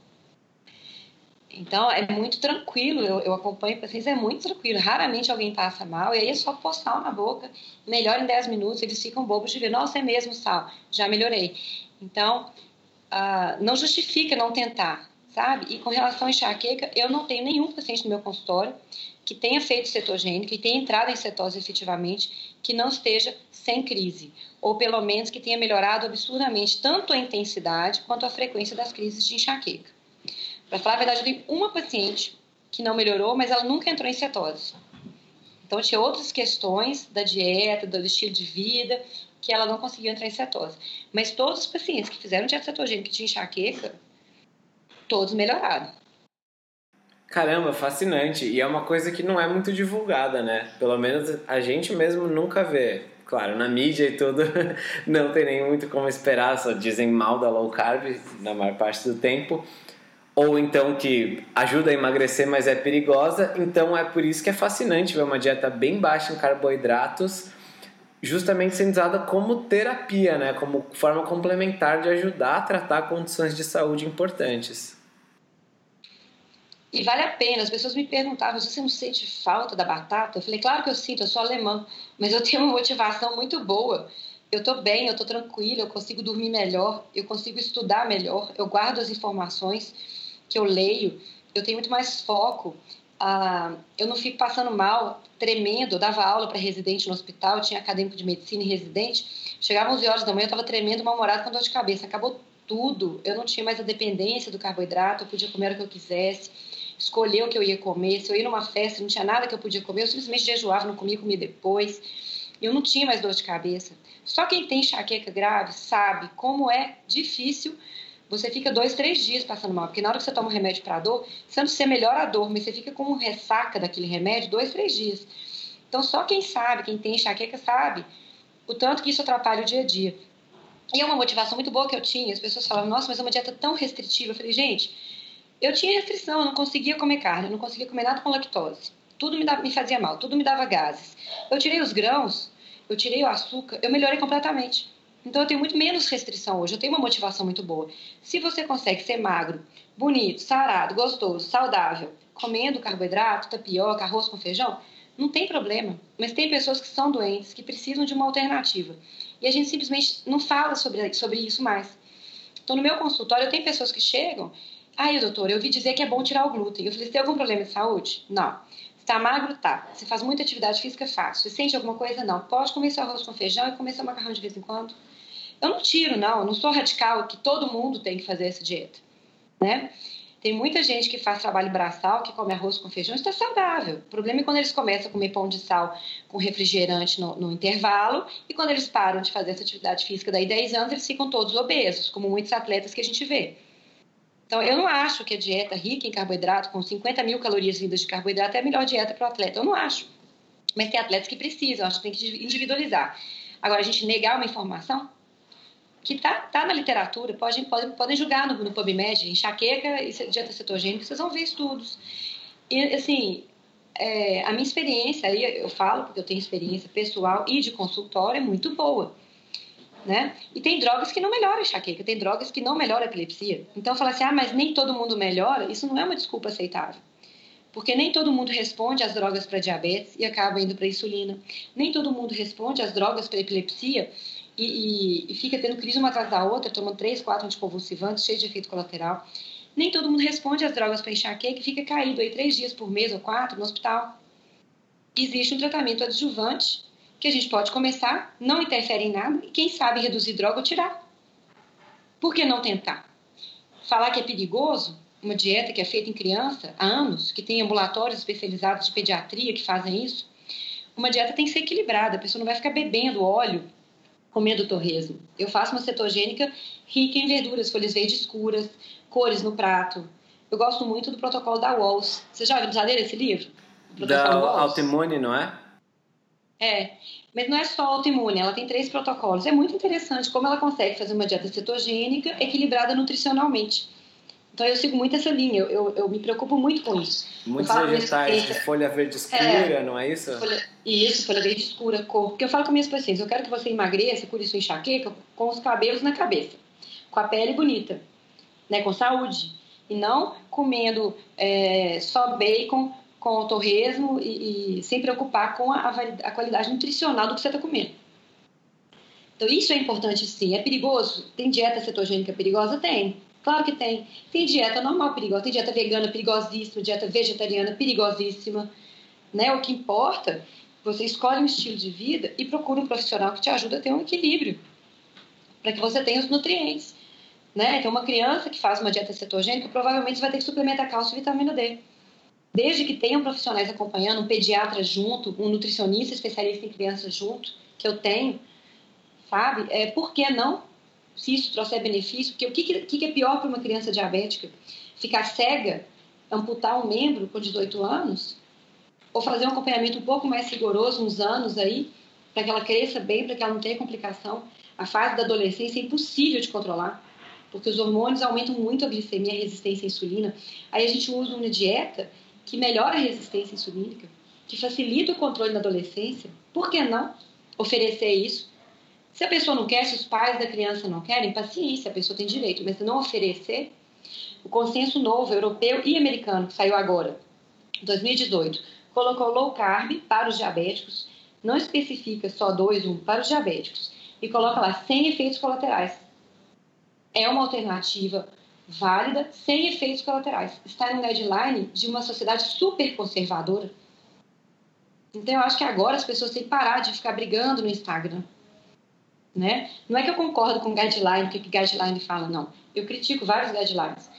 Então, é muito tranquilo, eu, eu acompanho pacientes, é muito tranquilo. Raramente alguém passa mal, e aí é só pôr sal na boca, melhora em 10 minutos, eles ficam bobos de ver, nossa, é mesmo sal, já melhorei. Então, uh, não justifica não tentar, sabe? E com relação à enxaqueca, eu não tenho nenhum paciente no meu consultório que tenha feito cetogênica e tenha entrado em cetose efetivamente, que não esteja sem crise, ou pelo menos que tenha melhorado absurdamente tanto a intensidade quanto a frequência das crises de enxaqueca. Para falar a verdade, eu tenho uma paciente que não melhorou, mas ela nunca entrou em cetose. Então, tinha outras questões da dieta, do estilo de vida, que ela não conseguia entrar em cetose. Mas todos os pacientes que fizeram dieta cetogênica que tinha enxaqueca, todos melhoraram.
Caramba, fascinante. E é uma coisa que não é muito divulgada, né? Pelo menos a gente mesmo nunca vê. Claro, na mídia e tudo não tem nem muito como esperar, só dizem mal da low carb na maior parte do tempo. Ou então que ajuda a emagrecer, mas é perigosa. Então é por isso que é fascinante ver uma dieta bem baixa em carboidratos, justamente sendo usada como terapia, né? Como forma complementar de ajudar a tratar condições de saúde importantes.
E vale a pena. As pessoas me perguntavam: você não sente falta da batata? Eu falei: claro que eu sinto, eu sou alemã, mas eu tenho uma motivação muito boa. Eu estou bem, eu estou tranquila, eu consigo dormir melhor, eu consigo estudar melhor, eu guardo as informações que eu leio, eu tenho muito mais foco. Ah, eu não fico passando mal, tremendo. Eu dava aula para residente no hospital, tinha acadêmico de medicina e residente. Chegava 11 horas da manhã, eu estava tremendo, mal-humorado, com dor de cabeça. Acabou tudo. Eu não tinha mais a dependência do carboidrato, eu podia comer o que eu quisesse escolher o que eu ia comer. Se eu ia numa festa não tinha nada que eu podia comer, eu simplesmente jejuava, não comia, comia depois. Eu não tinha mais dor de cabeça. Só quem tem enxaqueca grave sabe como é difícil. Você fica dois, três dias passando mal, porque na hora que você toma um remédio para dor, você você melhora a dor, mas você fica com ressaca daquele remédio dois, três dias. Então, só quem sabe, quem tem enxaqueca, sabe o tanto que isso atrapalha o dia a dia. E é uma motivação muito boa que eu tinha. As pessoas falavam, nossa, mas é uma dieta tão restritiva. Eu falei, gente, eu tinha restrição, eu não conseguia comer carne, eu não conseguia comer nada com lactose. Tudo me, dava, me fazia mal, tudo me dava gases. Eu tirei os grãos, eu tirei o açúcar, eu melhorei completamente. Então eu tenho muito menos restrição hoje, eu tenho uma motivação muito boa. Se você consegue ser magro, bonito, sarado, gostoso, saudável, comendo carboidrato, tapioca, arroz com feijão, não tem problema. Mas tem pessoas que são doentes, que precisam de uma alternativa. E a gente simplesmente não fala sobre, sobre isso mais. Então, no meu consultório, eu tenho pessoas que chegam Aí, doutor, eu ouvi dizer que é bom tirar o glúten. Eu falei, você tem algum problema de saúde? Não. Você tá magro? Tá. Você faz muita atividade física? Faz. Você sente alguma coisa? Não. Pode comer seu arroz com feijão e comer seu macarrão de vez em quando? Eu não tiro, não. Eu não sou radical que todo mundo tem que fazer essa dieta, né? Tem muita gente que faz trabalho braçal, que come arroz com feijão, está saudável. O problema é quando eles começam a comer pão de sal com refrigerante no, no, intervalo e quando eles param de fazer essa atividade física daí 10 anos, eles ficam todos obesos, como muitos atletas que a gente vê. Então, eu não acho que a dieta rica em carboidrato, com 50 mil calorias vindas de carboidrato, é a melhor dieta para o atleta. Eu não acho. Mas tem atletas que precisam, acho que tem que individualizar. Agora, a gente negar uma informação que está tá na literatura, pode, podem, podem julgar no, no PubMed, enxaqueca e dieta cetogênica, vocês vão ver estudos. E, assim, é, a minha experiência, aí eu falo, porque eu tenho experiência pessoal e de consultório, é muito boa né? E tem drogas que não melhoram a enxaqueca, tem drogas que não melhoram a epilepsia. Então, falar assim, ah, mas nem todo mundo melhora, isso não é uma desculpa aceitável. Porque nem todo mundo responde às drogas para diabetes e acaba indo para insulina. Nem todo mundo responde às drogas para epilepsia e, e, e, fica tendo crise uma atrás da outra, tomando três, quatro anticonvulsivantes, cheio de efeito colateral. Nem todo mundo responde às drogas para enxaqueca e fica caído aí três dias por mês ou quatro no hospital. Existe um tratamento adjuvante que a gente pode começar, não interfere em nada, e quem sabe reduzir droga ou tirar. Por que não tentar? Falar que é perigoso, uma dieta que é feita em criança há anos, que tem ambulatórios especializados de pediatria que fazem isso, uma dieta tem que ser equilibrada, a pessoa não vai ficar bebendo óleo, comendo torresmo. Eu faço uma cetogênica rica em verduras, folhas verdes escuras, cores no prato. Eu gosto muito do protocolo da Walls. Você já ouviu ler esse livro?
Da autoimune, não é?
É, mas não é só autoimune, ela tem três protocolos. É muito interessante como ela consegue fazer uma dieta cetogênica equilibrada nutricionalmente. Então eu sigo muito essa linha, eu, eu, eu me preocupo muito com isso.
Muitos vegetais de folha verde escura, é, não é isso?
Folha, isso, verde escura, cor. Porque eu falo com minhas pacientes, eu quero que você emagreça, cure sua enxaqueca com os cabelos na cabeça, com a pele bonita, né, com saúde. E não comendo é, só bacon com torresmo e, e sem preocupar com a, a, qualidade nutricional do que você está comendo. Então, isso é importante sim. É perigoso? Tem dieta cetogênica perigosa? Tem. Claro que tem. Tem dieta normal perigosa, tem dieta vegana perigosíssima, dieta vegetariana perigosíssima. Né? O que importa, você escolhe um estilo de vida e procura um profissional que te ajude a ter um equilíbrio, para que você tenha os nutrientes. Né? Então, uma criança que faz uma dieta cetogênica, provavelmente vai ter que suplementar cálcio e vitamina D desde que tenham profissionais acompanhando, um pediatra junto, um nutricionista especialista em crianças junto, que eu tenho, sabe? É, por que não? Se isso trouxer benefício, porque o que, que é pior para uma criança diabética? Ficar cega, amputar um membro com 18 anos? Ou fazer um acompanhamento um pouco mais rigoroso, uns anos aí, para que ela cresça bem, para que ela não tenha complicação? A fase da adolescência é impossível de controlar, porque os hormônios aumentam muito a glicemia, a resistência à insulina. Aí a gente usa uma dieta que melhora a resistência insulínica, que facilita o controle na adolescência. Por que não oferecer isso? Se a pessoa não quer, se os pais da criança não querem, paciência, a pessoa tem direito, mas se não oferecer, o consenso novo europeu e americano que saiu agora, 2018, colocou low carb para os diabéticos, não especifica só 2, 1 um, para os diabéticos, e coloca lá sem efeitos colaterais. É uma alternativa válida, sem efeitos colaterais. Está no guideline de uma sociedade super conservadora. Então, eu acho que agora as pessoas têm que parar de ficar brigando no Instagram. Né? Não é que eu concordo com o guideline, o que o guideline fala, não. Eu critico vários guidelines.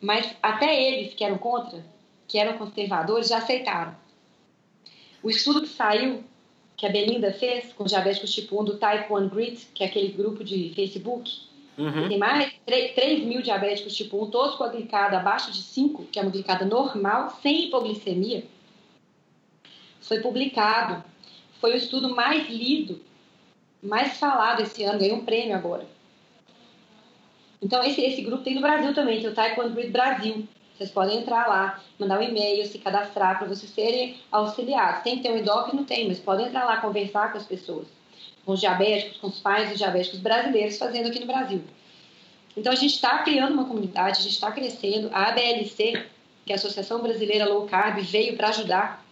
Mas até eles que eram contra, que eram conservadores, já aceitaram. O estudo que saiu que a Belinda fez com diabéticos tipo 1 do Type 1 Grit, que é aquele grupo de Facebook, uhum. tem mais de 3, 3 mil diabéticos tipo 1, todos com a glicada abaixo de 5, que é uma glicada normal, sem hipoglicemia, foi publicado. Foi o estudo mais lido, mais falado esse ano, ganhou um prêmio agora. Então, esse, esse grupo tem no Brasil também, tem o Taekwondo Grid Brasil. Vocês podem entrar lá, mandar um e-mail, se cadastrar para vocês serem auxiliados. Tem que ter um endócrino? Tem, mas podem entrar lá, conversar com as pessoas, com os diabéticos, com os pais dos diabéticos brasileiros fazendo aqui no Brasil. Então, a gente está criando uma comunidade, a gente está crescendo. A ABLC, que é a Associação Brasileira Low Carb, veio para ajudar,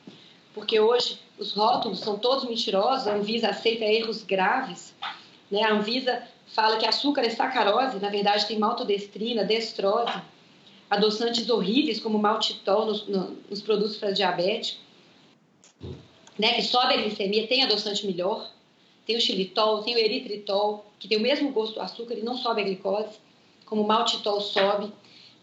porque hoje os rótulos são todos mentirosos, a Anvisa aceita erros graves. Né? A Anvisa fala que açúcar é sacarose, na verdade tem maltodestrina, destrose adoçantes horríveis como maltitol nos, nos produtos para diabetes, né, que sobe a glicemia, tem adoçante melhor, tem o xilitol, tem o eritritol, que tem o mesmo gosto do açúcar e não sobe a glicose, como o maltitol sobe.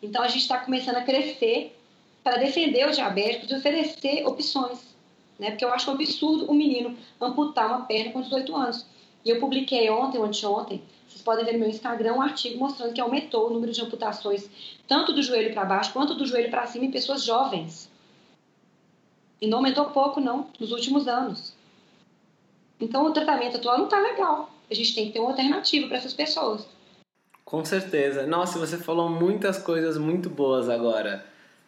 Então a gente está começando a crescer para defender os diabéticos e oferecer opções, né? Porque eu acho um absurdo o um menino amputar uma perna com 18 anos. Eu publiquei ontem ou anteontem vocês podem ver no meu Instagram um artigo mostrando que aumentou o número de amputações, tanto do joelho para baixo quanto do joelho para cima em pessoas jovens. E não aumentou pouco, não, nos últimos anos. Então o tratamento atual não está legal. A gente tem que ter uma alternativa para essas pessoas.
Com certeza. Nossa, você falou muitas coisas muito boas agora.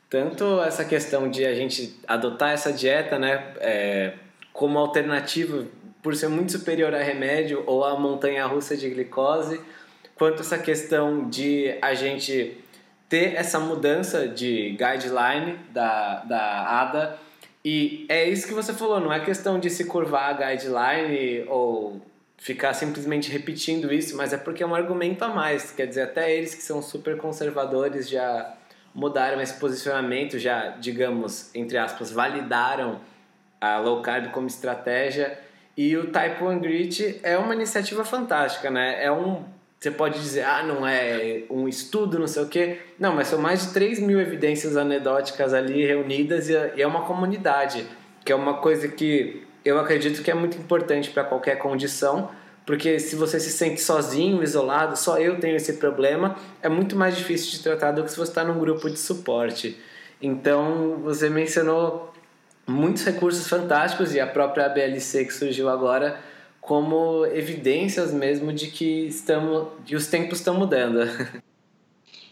Tanto essa questão de a gente adotar essa dieta, né, é, como alternativa por ser muito superior a remédio ou a montanha russa de glicose, quanto essa questão de a gente ter essa mudança de guideline da, da ADA. E é isso que você falou, não é questão de se curvar a guideline ou ficar simplesmente repetindo isso, mas é porque é um argumento a mais. Quer dizer, até eles que são super conservadores já mudaram esse posicionamento, já, digamos, entre aspas, validaram a low carb como estratégia e o Type 1 Grit é uma iniciativa fantástica, né? É um. Você pode dizer, ah, não é um estudo, não sei o quê. Não, mas são mais de 3 mil evidências anedóticas ali reunidas e é uma comunidade, que é uma coisa que eu acredito que é muito importante para qualquer condição, porque se você se sente sozinho, isolado, só eu tenho esse problema, é muito mais difícil de tratar do que se você está num grupo de suporte. Então, você mencionou muitos recursos fantásticos e a própria ABLC que surgiu agora como evidências mesmo de que estamos, de os tempos estão mudando.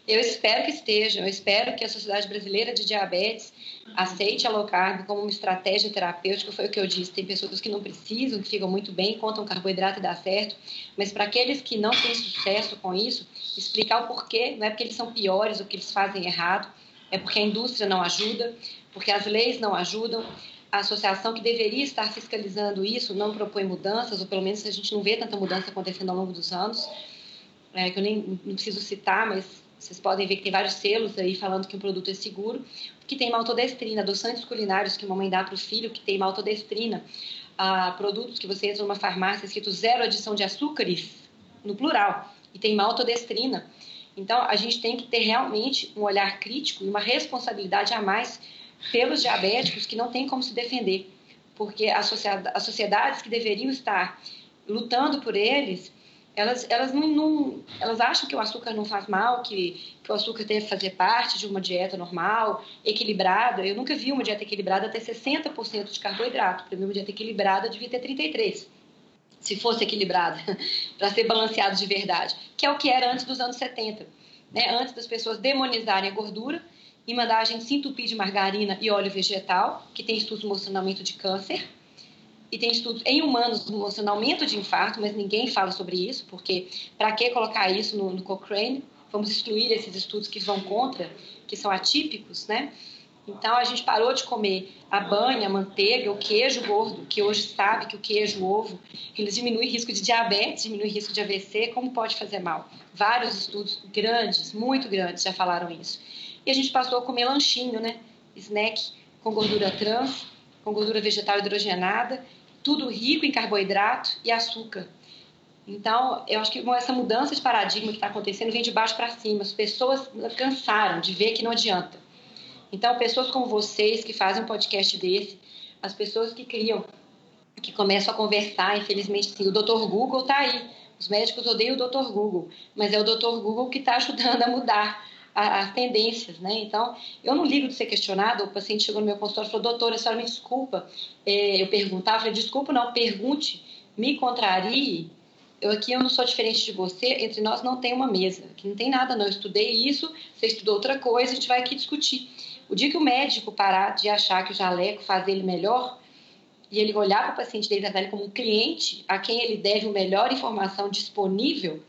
Eu espero que estejam, eu espero que a Sociedade Brasileira de Diabetes aceite a low carb como uma estratégia terapêutica, foi o que eu disse, tem pessoas que não precisam, que ficam muito bem, contam carboidrato e dá certo, mas para aqueles que não têm sucesso com isso, explicar o porquê, não é porque eles são piores ou que eles fazem errado, é porque a indústria não ajuda, porque as leis não ajudam. A associação que deveria estar fiscalizando isso não propõe mudanças, ou pelo menos a gente não vê tanta mudança acontecendo ao longo dos anos, é, que eu nem não preciso citar, mas vocês podem ver que tem vários selos aí falando que um produto é seguro, que tem maltodestrina, adoçantes culinários que mamãe dá para o filho, que tem maltodestrina, ah, produtos que você entra numa farmácia escrito zero adição de açúcares, no plural, e tem maltodestrina. Então, a gente tem que ter realmente um olhar crítico e uma responsabilidade a mais pelos diabéticos que não têm como se defender, porque as sociedades que deveriam estar lutando por eles, elas, elas, não, não, elas acham que o açúcar não faz mal, que, que o açúcar deve fazer parte de uma dieta normal, equilibrada. Eu nunca vi uma dieta equilibrada ter 60% de carboidrato. Para mim, uma dieta equilibrada devia ter 33% se fosse equilibrada, para ser balanceado de verdade, que é o que era antes dos anos 70. Né? Antes das pessoas demonizarem a gordura e mandar a gente se entupir de margarina e óleo vegetal, que tem estudos mostrando aumento de câncer, e tem estudos em humanos mostrando aumento de infarto, mas ninguém fala sobre isso, porque para que colocar isso no, no Cochrane? Vamos excluir esses estudos que vão contra, que são atípicos, né? Então a gente parou de comer a banha, a manteiga, o queijo gordo, que hoje sabe que o queijo, o ovo, eles diminuem risco de diabetes, diminuem risco de AVC, como pode fazer mal? Vários estudos grandes, muito grandes, já falaram isso. E a gente passou a comer lanchinho, né? Snack com gordura trans, com gordura vegetal hidrogenada, tudo rico em carboidrato e açúcar. Então, eu acho que essa mudança de paradigma que está acontecendo vem de baixo para cima. As pessoas cansaram de ver que não adianta então, pessoas como vocês que fazem um podcast desse, as pessoas que criam, que começam a conversar, infelizmente, sim, o Dr. Google está aí. Os médicos odeiam o Dr. Google, mas é o Dr. Google que está ajudando a mudar as tendências, né? Então, eu não ligo de ser questionado. O paciente chegou no meu consultório e falou: Doutora, a senhora me desculpa. É, eu perguntava, eu falei: Desculpa, não, pergunte, me contrarie. Eu aqui eu não sou diferente de você, entre nós não tem uma mesa, aqui não tem nada, não. Eu estudei isso, você estudou outra coisa, a gente vai aqui discutir. O dia que o médico parar de achar que o jaleco faz ele melhor e ele olhar para o paciente dele ele como um cliente a quem ele deve a melhor informação disponível,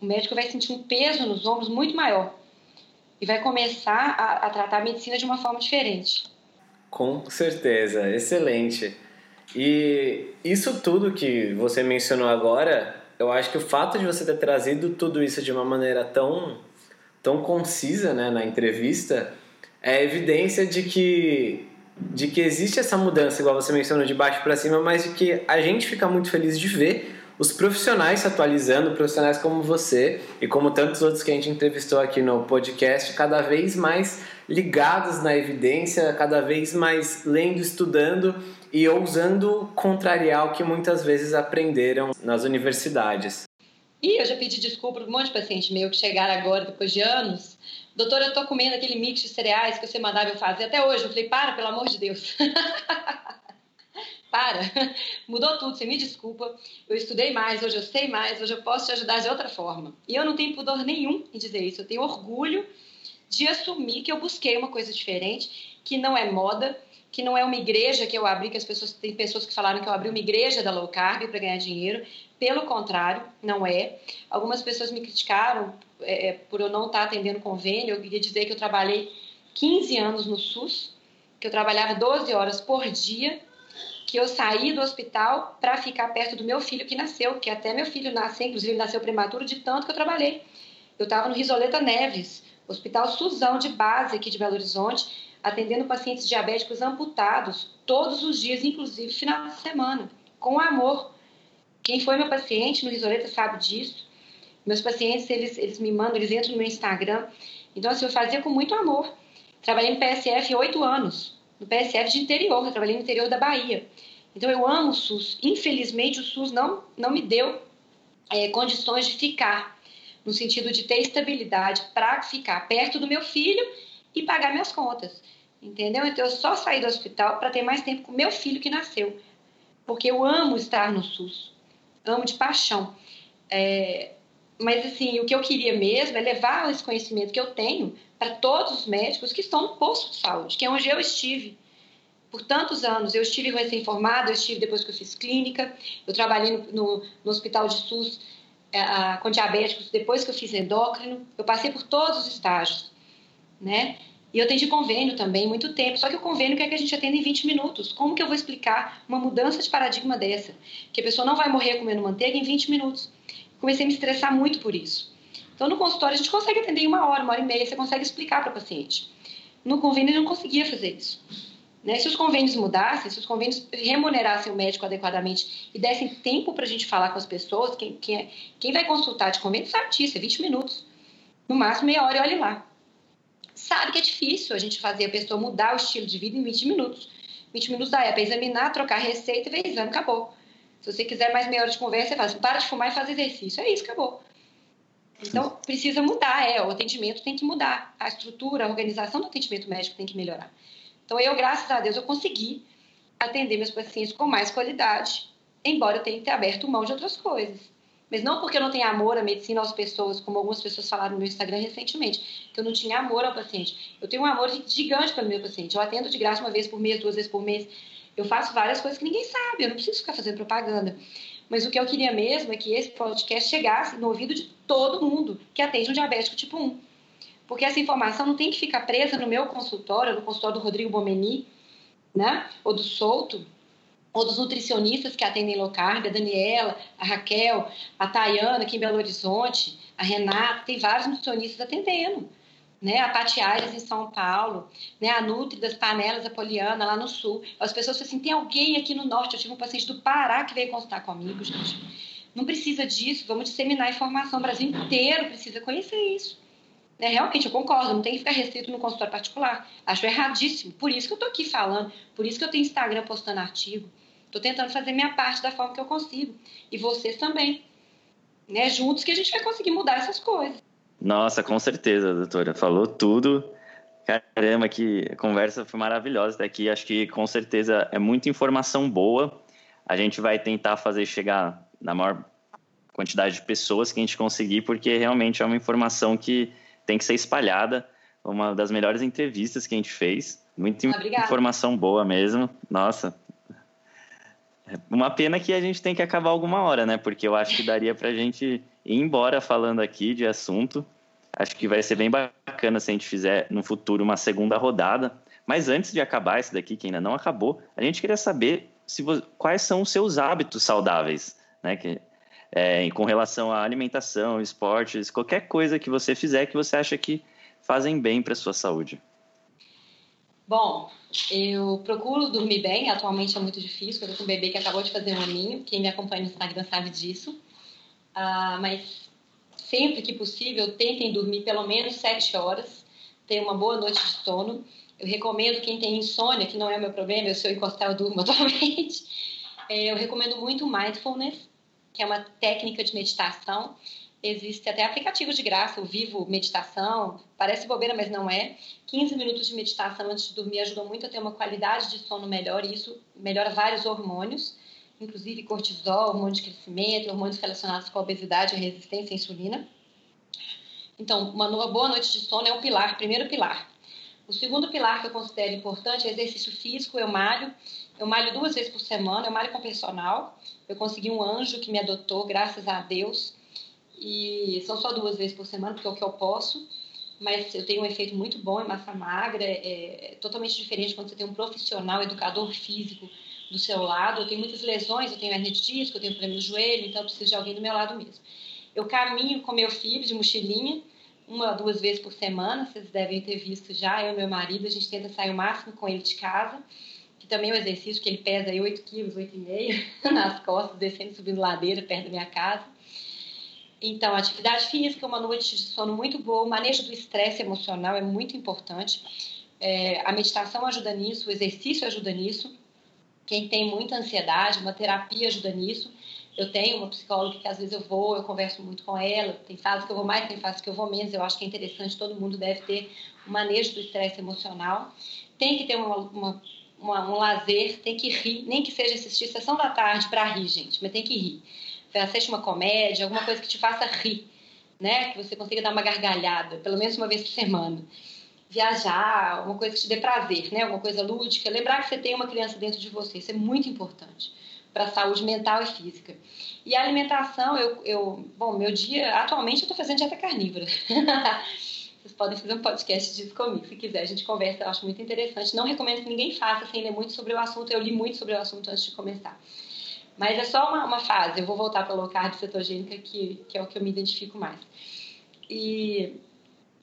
o médico vai sentir um peso nos ombros muito maior e vai começar a, a tratar a medicina de uma forma diferente.
Com certeza, excelente. E isso tudo que você mencionou agora, eu acho que o fato de você ter trazido tudo isso de uma maneira tão, tão concisa né, na entrevista é evidência de que de que existe essa mudança, igual você mencionou, de baixo para cima, mas de que a gente fica muito feliz de ver os profissionais se atualizando, profissionais como você e como tantos outros que a gente entrevistou aqui no podcast, cada vez mais ligados na evidência, cada vez mais lendo, estudando e ousando contrariar o que muitas vezes aprenderam nas universidades.
E eu já pedi desculpa para um monte de paciente meu que chegaram agora, depois de anos, doutora, eu tô comendo aquele mix de cereais que você mandava eu fazer até hoje. Eu falei, para, pelo amor de Deus. para, mudou tudo, você me desculpa. Eu estudei mais, hoje eu sei mais, hoje eu posso te ajudar de outra forma. E eu não tenho pudor nenhum em dizer isso, eu tenho orgulho de assumir que eu busquei uma coisa diferente, que não é moda, que não é uma igreja que eu abri, que as pessoas tem pessoas que falaram que eu abri uma igreja da low carb para ganhar dinheiro. Pelo contrário, não é. Algumas pessoas me criticaram é, é, por eu não estar atendendo convênio. Eu queria dizer que eu trabalhei 15 anos no SUS, que eu trabalhava 12 horas por dia, que eu saí do hospital para ficar perto do meu filho que nasceu, que até meu filho nasceu, inclusive ele nasceu prematuro de tanto que eu trabalhei. Eu estava no Risoleta Neves, Hospital Suzão de base aqui de Belo Horizonte, atendendo pacientes diabéticos amputados todos os dias, inclusive final de semana, com amor. Quem foi meu paciente no Risoleta sabe disso. Meus pacientes, eles, eles me mandam, eles entram no meu Instagram. Então, assim, eu fazia com muito amor. Trabalhei no PSF oito anos, no PSF de interior, eu trabalhei no interior da Bahia. Então, eu amo o SUS. Infelizmente, o SUS não, não me deu é, condições de ficar, no sentido de ter estabilidade para ficar perto do meu filho e pagar minhas contas. Entendeu? Então, eu só saí do hospital para ter mais tempo com meu filho que nasceu. Porque eu amo estar no SUS. Amo de paixão. É, mas, assim, o que eu queria mesmo é levar esse conhecimento que eu tenho para todos os médicos que estão no posto de saúde, que é onde eu estive por tantos anos. Eu estive recém-formada, eu estive depois que eu fiz clínica, eu trabalhei no, no, no hospital de SUS é, com diabéticos depois que eu fiz endócrino. Eu passei por todos os estágios, né? E eu atendi convênio também muito tempo, só que o convênio quer que a gente atenda em 20 minutos. Como que eu vou explicar uma mudança de paradigma dessa? Que a pessoa não vai morrer comendo manteiga em 20 minutos. Comecei a me estressar muito por isso. Então, no consultório, a gente consegue atender em uma hora, uma hora e meia, você consegue explicar para o paciente. No convênio, não conseguia fazer isso. Né? Se os convênios mudassem, se os convênios remunerassem o médico adequadamente e dessem tempo para a gente falar com as pessoas, quem, quem, é, quem vai consultar de convênio sabe disso, é 20 minutos. No máximo, meia hora e olhe lá sabe que é difícil a gente fazer a pessoa mudar o estilo de vida em 20 minutos. 20 minutos dá é para examinar, trocar receita e ver exame, acabou. Se você quiser mais meia hora de conversa, você faz, para de fumar e faz exercício. É isso, acabou. Então, precisa mudar, é, o atendimento tem que mudar, a estrutura, a organização do atendimento médico tem que melhorar. Então, eu, graças a Deus, eu consegui atender meus pacientes com mais qualidade, embora eu tenha que ter aberto mão de outras coisas. Mas não porque eu não tenho amor à medicina, às pessoas, como algumas pessoas falaram no meu Instagram recentemente, que eu não tinha amor ao paciente. Eu tenho um amor gigante pelo meu paciente. Eu atendo de graça uma vez por mês, duas vezes por mês. Eu faço várias coisas que ninguém sabe, eu não preciso ficar fazendo propaganda. Mas o que eu queria mesmo é que esse podcast chegasse no ouvido de todo mundo que atende um diabético tipo 1. Porque essa informação não tem que ficar presa no meu consultório, no consultório do Rodrigo Bomeni, né? Ou do Souto, ou dos nutricionistas que atendem low carb, a Daniela, a Raquel, a Tayana aqui em Belo Horizonte, a Renata, tem vários nutricionistas atendendo. Né, a Pati Aires em São Paulo, né, a Nutri das Panelas, a Poliana, lá no Sul. As pessoas falam assim, tem alguém aqui no Norte, eu tive um paciente do Pará que veio consultar comigo, gente. Não precisa disso, vamos disseminar a informação, o Brasil inteiro precisa conhecer isso. Né, realmente, eu concordo, não tem que ficar restrito no consultório particular. Acho erradíssimo, por isso que eu estou aqui falando, por isso que eu tenho Instagram postando artigo. Estou tentando fazer minha parte da forma que eu consigo. E vocês também. Né? Juntos que a gente vai conseguir mudar essas coisas.
Nossa, com certeza, doutora. Falou tudo. Caramba, que conversa foi maravilhosa daqui. Acho que com certeza é muita informação boa. A gente vai tentar fazer chegar na maior quantidade de pessoas que a gente conseguir, porque realmente é uma informação que tem que ser espalhada. Uma das melhores entrevistas que a gente fez. Muita Obrigada. informação boa mesmo. Nossa, uma pena que a gente tem que acabar alguma hora, né? Porque eu acho que daria pra gente embora falando aqui de assunto. Acho que vai ser bem bacana se a gente fizer no futuro uma segunda rodada. Mas antes de acabar esse daqui, que ainda não acabou, a gente queria saber se quais são os seus hábitos saudáveis, né? Que, é, com relação à alimentação, esportes, qualquer coisa que você fizer que você acha que fazem bem para sua saúde.
Bom, eu procuro dormir bem, atualmente é muito difícil, eu tô com um bebê que acabou de fazer um aninho, quem me acompanha no Instagram sabe disso. Ah, mas sempre que possível, tentem dormir pelo menos 7 horas, ter uma boa noite de sono. Eu recomendo quem tem insônia, que não é o meu problema, eu se eu encostar eu durmo atualmente. É, eu recomendo muito mindfulness, que é uma técnica de meditação Existe até aplicativo de graça, o Vivo Meditação, parece bobeira, mas não é. 15 minutos de meditação antes de dormir ajudam muito a ter uma qualidade de sono melhor e isso melhora vários hormônios, inclusive cortisol, hormônio de crescimento, hormônios relacionados com a obesidade e resistência à insulina. Então, uma boa noite de sono é o pilar, primeiro pilar. O segundo pilar que eu considero importante é exercício físico. Eu malho, eu malho duas vezes por semana, eu malho com personal. Eu consegui um anjo que me adotou, graças a Deus. E são só duas vezes por semana, porque é o que eu posso. Mas eu tenho um efeito muito bom em massa magra. É, é totalmente diferente quando você tem um profissional, educador físico do seu lado. Eu tenho muitas lesões, eu tenho hernia de disco, eu tenho problema no joelho, então eu preciso de alguém do meu lado mesmo. Eu caminho com meu filho de mochilinha, uma duas vezes por semana, vocês devem ter visto já, eu e meu marido, a gente tenta sair o máximo com ele de casa, que também é um exercício, que ele pesa aí 8 quilos, 8,5 nas costas, descendo subindo ladeira perto da minha casa. Então, atividade física, uma noite de sono muito boa, o manejo do estresse emocional é muito importante. É, a meditação ajuda nisso, o exercício ajuda nisso. Quem tem muita ansiedade, uma terapia ajuda nisso. Eu tenho uma psicóloga que às vezes eu vou, eu converso muito com ela. Tem fases que eu vou mais, tem fases que eu vou menos. Eu acho que é interessante, todo mundo deve ter um manejo do estresse emocional. Tem que ter uma, uma, uma, um lazer, tem que rir, nem que seja assistir sessão da tarde para rir, gente, mas tem que rir assiste uma comédia, alguma coisa que te faça rir, né? Que você consiga dar uma gargalhada, pelo menos uma vez por semana. Viajar, uma coisa que te dê prazer, né? Alguma coisa lúdica. Lembrar que você tem uma criança dentro de você, isso é muito importante para a saúde mental e física. E a alimentação, eu, eu bom, meu dia, atualmente eu estou fazendo dieta carnívora. Vocês podem fazer um podcast disso comigo, se quiser. A gente conversa, eu acho muito interessante. Não recomendo que ninguém faça sem ler muito sobre o assunto. Eu li muito sobre o assunto antes de começar. Mas é só uma, uma fase. Eu vou voltar para low carb cetogênica, que, que é o que eu me identifico mais. E,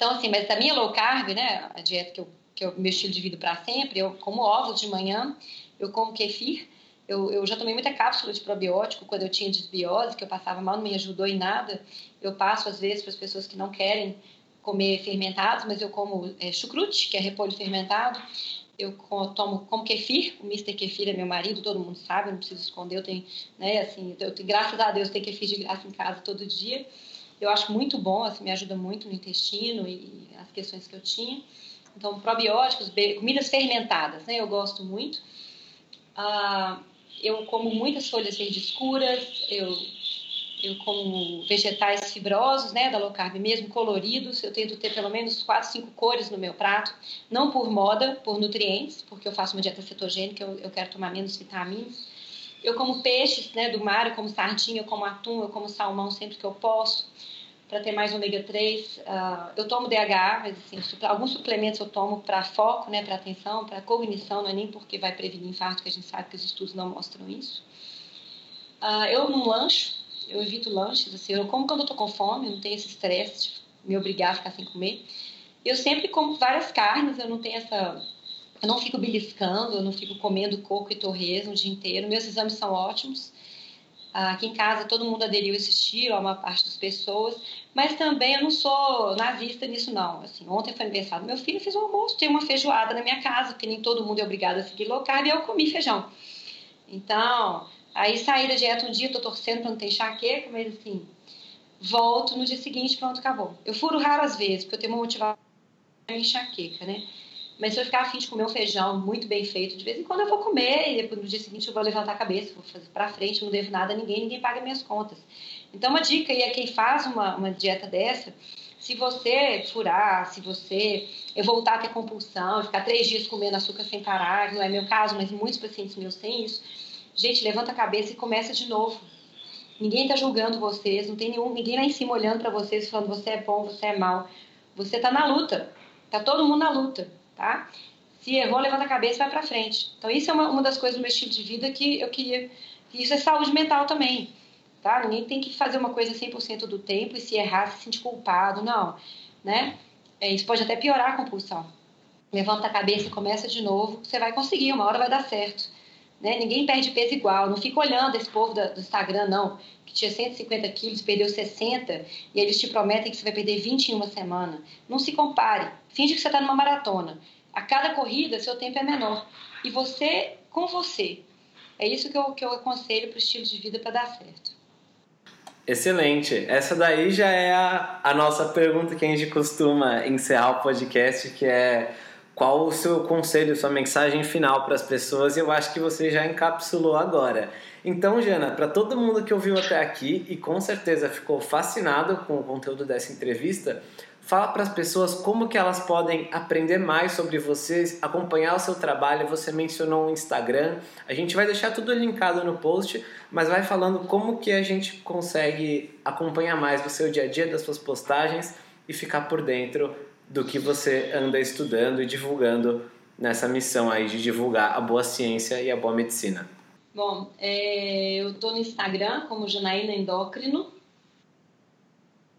então, assim, mas a minha low carb, né, a dieta que eu, que o meu estilo de vida para sempre, eu como ovos de manhã, eu como kefir, eu, eu, já tomei muita cápsula de probiótico quando eu tinha desbiose, que eu passava mal, não me ajudou em nada. Eu passo, às vezes, para as pessoas que não querem comer fermentados, mas eu como é, chucrute, que é repolho fermentado. Eu tomo como kefir, o Mr. Kefir é meu marido, todo mundo sabe, eu não preciso esconder. Eu tenho, né, assim, eu tenho, graças a Deus, tenho kefir de graça em casa todo dia. Eu acho muito bom, assim, me ajuda muito no intestino e as questões que eu tinha. Então, probióticos, comidas fermentadas, né? Eu gosto muito. Ah, eu como muitas folhas verdes escuras, eu, eu como vegetais fibrosos, né, da low carb mesmo, coloridos. Eu tento ter pelo menos quatro, cinco cores no meu prato, não por moda, por nutrientes, porque eu faço uma dieta cetogênica, eu, eu quero tomar menos vitaminas. Eu como peixes, né, do mar, eu como sardinha, eu como atum, eu como salmão sempre que eu posso para ter mais ômega 3. Uh, ah, eu tomo DHA, mas assim, alguns suplementos eu tomo para foco, né, para atenção, para cognição, não é nem porque vai prevenir infarto, que a gente sabe que os estudos não mostram isso. Uh, eu não lancho, eu evito lanches, assim, eu como quando eu tô com fome, não tenho esse estresse de me obrigar a ficar sem comer. Eu sempre como várias carnes, eu não tenho essa eu não fico beliscando, eu não fico comendo coco e torresmo o dia inteiro. Meus exames são ótimos. Aqui em casa todo mundo aderiu a esse estilo, a uma parte das pessoas, mas também eu não sou nazista nisso não. Assim, ontem foi aniversário do meu filho, fiz um almoço, tem uma feijoada na minha casa, porque nem todo mundo é obrigado a seguir low carb, e eu comi feijão. Então, aí saí da dieta um dia, tô torcendo para não ter enxaqueca, mas assim, volto no dia seguinte, pronto, acabou. Eu furo raras vezes, porque eu tenho uma motivação enxaqueca, né? Mas se eu ficar afim de comer um feijão muito bem feito, de vez em quando eu vou comer e depois no dia seguinte eu vou levantar a cabeça, vou fazer para frente, não devo nada a ninguém, ninguém paga minhas contas. Então, uma dica aí é quem faz uma, uma dieta dessa, se você furar, se você voltar a ter compulsão, ficar três dias comendo açúcar sem parar, não é meu caso, mas muitos pacientes meus têm isso, gente, levanta a cabeça e começa de novo. Ninguém está julgando vocês, não tem nenhum, ninguém lá em cima olhando para vocês falando você é bom, você é mal. Você está na luta, tá todo mundo na luta tá? Se errou, levanta a cabeça e vai para frente. Então, isso é uma, uma das coisas do meu estilo de vida que eu queria. Isso é saúde mental também, tá? Ninguém tem que fazer uma coisa 100% do tempo e se errar, se sentir culpado, não, né? Isso pode até piorar a compulsão. Levanta a cabeça e começa de novo, você vai conseguir, uma hora vai dar certo. Né? Ninguém perde peso igual. Não fica olhando esse povo do Instagram, não, que tinha 150 quilos, perdeu 60, e eles te prometem que você vai perder 20 em uma semana. Não se compare. Finge que você está numa maratona. A cada corrida, seu tempo é menor. E você com você. É isso que eu, que eu aconselho para o estilo de vida para dar certo.
Excelente. Essa daí já é a, a nossa pergunta que a gente costuma encerrar o podcast, que é qual o seu conselho, sua mensagem final para as pessoas? Eu acho que você já encapsulou agora. Então, Jana, para todo mundo que ouviu até aqui e com certeza ficou fascinado com o conteúdo dessa entrevista, fala para as pessoas como que elas podem aprender mais sobre vocês, acompanhar o seu trabalho. Você mencionou o Instagram, a gente vai deixar tudo linkado no post, mas vai falando como que a gente consegue acompanhar mais do seu dia a dia, das suas postagens e ficar por dentro do que você anda estudando e divulgando nessa missão aí de divulgar a boa ciência e a boa medicina?
Bom, é, eu estou no Instagram como Janaína Endócrino.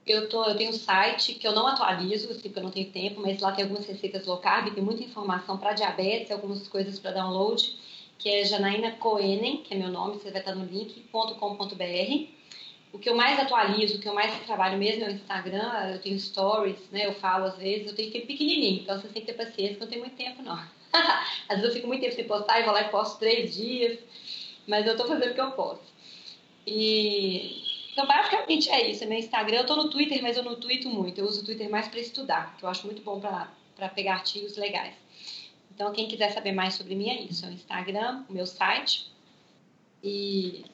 Eu, tô, eu tenho um site que eu não atualizo, assim, porque eu não tenho tempo, mas lá tem algumas receitas low carb, tem muita informação para diabetes, algumas coisas para download, que é Janaína Coenen, que é meu nome, você vai estar no link, .com.br. O que eu mais atualizo, o que eu mais trabalho mesmo é o Instagram, eu tenho stories, né? Eu falo às vezes, eu tenho que ter pequenininho, então você tem que ter paciência, eu não tenho muito tempo não. às vezes eu fico muito tempo sem postar e vou lá e posto três dias, mas eu tô fazendo o que eu posso. E então basicamente é isso, é meu Instagram, eu tô no Twitter, mas eu não tweeto muito, eu uso o Twitter mais para estudar, que eu acho muito bom para pegar artigos legais. Então quem quiser saber mais sobre mim é isso, é o Instagram, o meu site e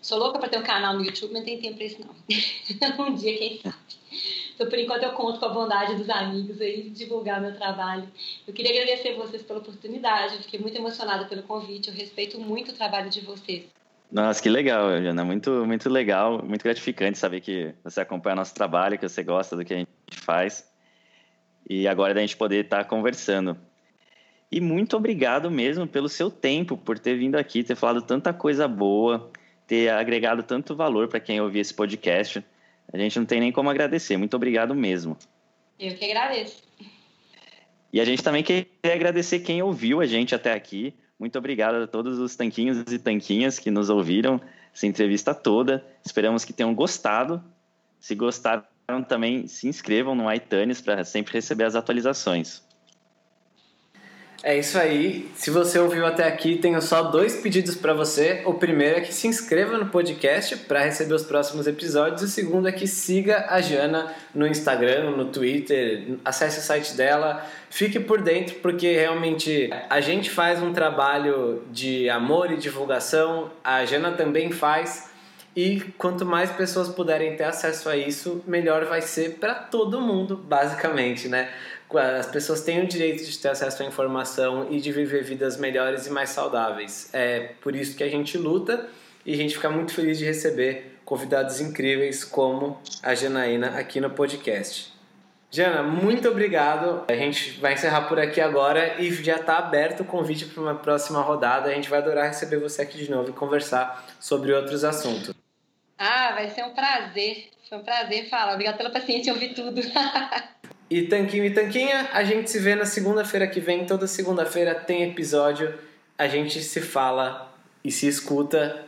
Sou louca para ter um canal no YouTube, mas não tem tempo para isso não. um dia, quem sabe. Então, por enquanto, eu conto com a bondade dos amigos aí de divulgar meu trabalho. Eu queria agradecer vocês pela oportunidade. Eu fiquei muito emocionada pelo convite. Eu respeito muito o trabalho de vocês.
Nossa, que legal, Jana. Muito, muito legal, muito gratificante saber que você acompanha nosso trabalho, que você gosta do que a gente faz. E agora da gente poder estar conversando. E muito obrigado mesmo pelo seu tempo, por ter vindo aqui, ter falado tanta coisa boa, ter agregado tanto valor para quem ouvir esse podcast. A gente não tem nem como agradecer. Muito obrigado mesmo.
Eu que agradeço.
E a gente também quer agradecer quem ouviu a gente até aqui. Muito obrigado a todos os tanquinhos e tanquinhas que nos ouviram essa entrevista toda. Esperamos que tenham gostado. Se gostaram, também se inscrevam no iTunes para sempre receber as atualizações.
É isso aí. Se você ouviu até aqui, tenho só dois pedidos para você. O primeiro é que se inscreva no podcast para receber os próximos episódios. O segundo é que siga a Jana no Instagram, no Twitter, acesse o site dela, fique por dentro, porque realmente a gente faz um trabalho de amor e divulgação, a Jana também faz. E quanto mais pessoas puderem ter acesso a isso, melhor vai ser para todo mundo, basicamente, né? as pessoas têm o direito de ter acesso à informação e de viver vidas melhores e mais saudáveis. É por isso que a gente luta e a gente fica muito feliz de receber convidados incríveis como a Janaína aqui no podcast. Jana, muito obrigado. A gente vai encerrar por aqui agora e já está aberto o convite para uma próxima rodada. A gente vai adorar receber você aqui de novo e conversar sobre outros assuntos.
Ah, vai ser um prazer. Foi um prazer falar. Obrigada pela paciência ouvir tudo.
E Tanquinho e Tanquinha, a gente se vê na segunda-feira que vem. Toda segunda-feira tem episódio. A gente se fala e se escuta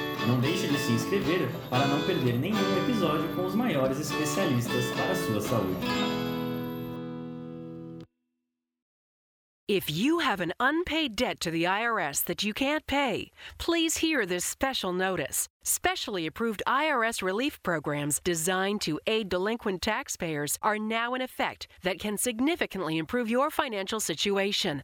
Não deixe de se inscrever para não perder nenhum episódio com os maiores especialistas para a sua saúde.
If you have an unpaid debt to the IRS that you can't pay, please hear this special notice. Specially approved IRS relief programs designed to aid delinquent taxpayers are now in effect that can significantly improve your financial situation.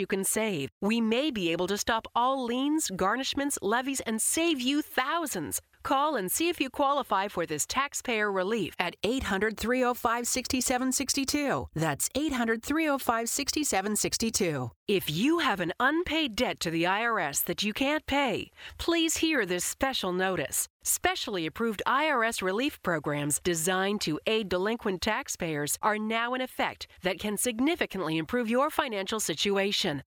you can save. We may be able to stop all liens, garnishments, levies, and save you thousands. Call and see if you qualify for this taxpayer relief at 800 305 6762. That's 800 305 6762. If you have an unpaid debt to the IRS that you can't pay, please hear this special notice. Specially approved IRS relief programs designed to aid delinquent taxpayers are now in effect that can significantly improve your financial situation.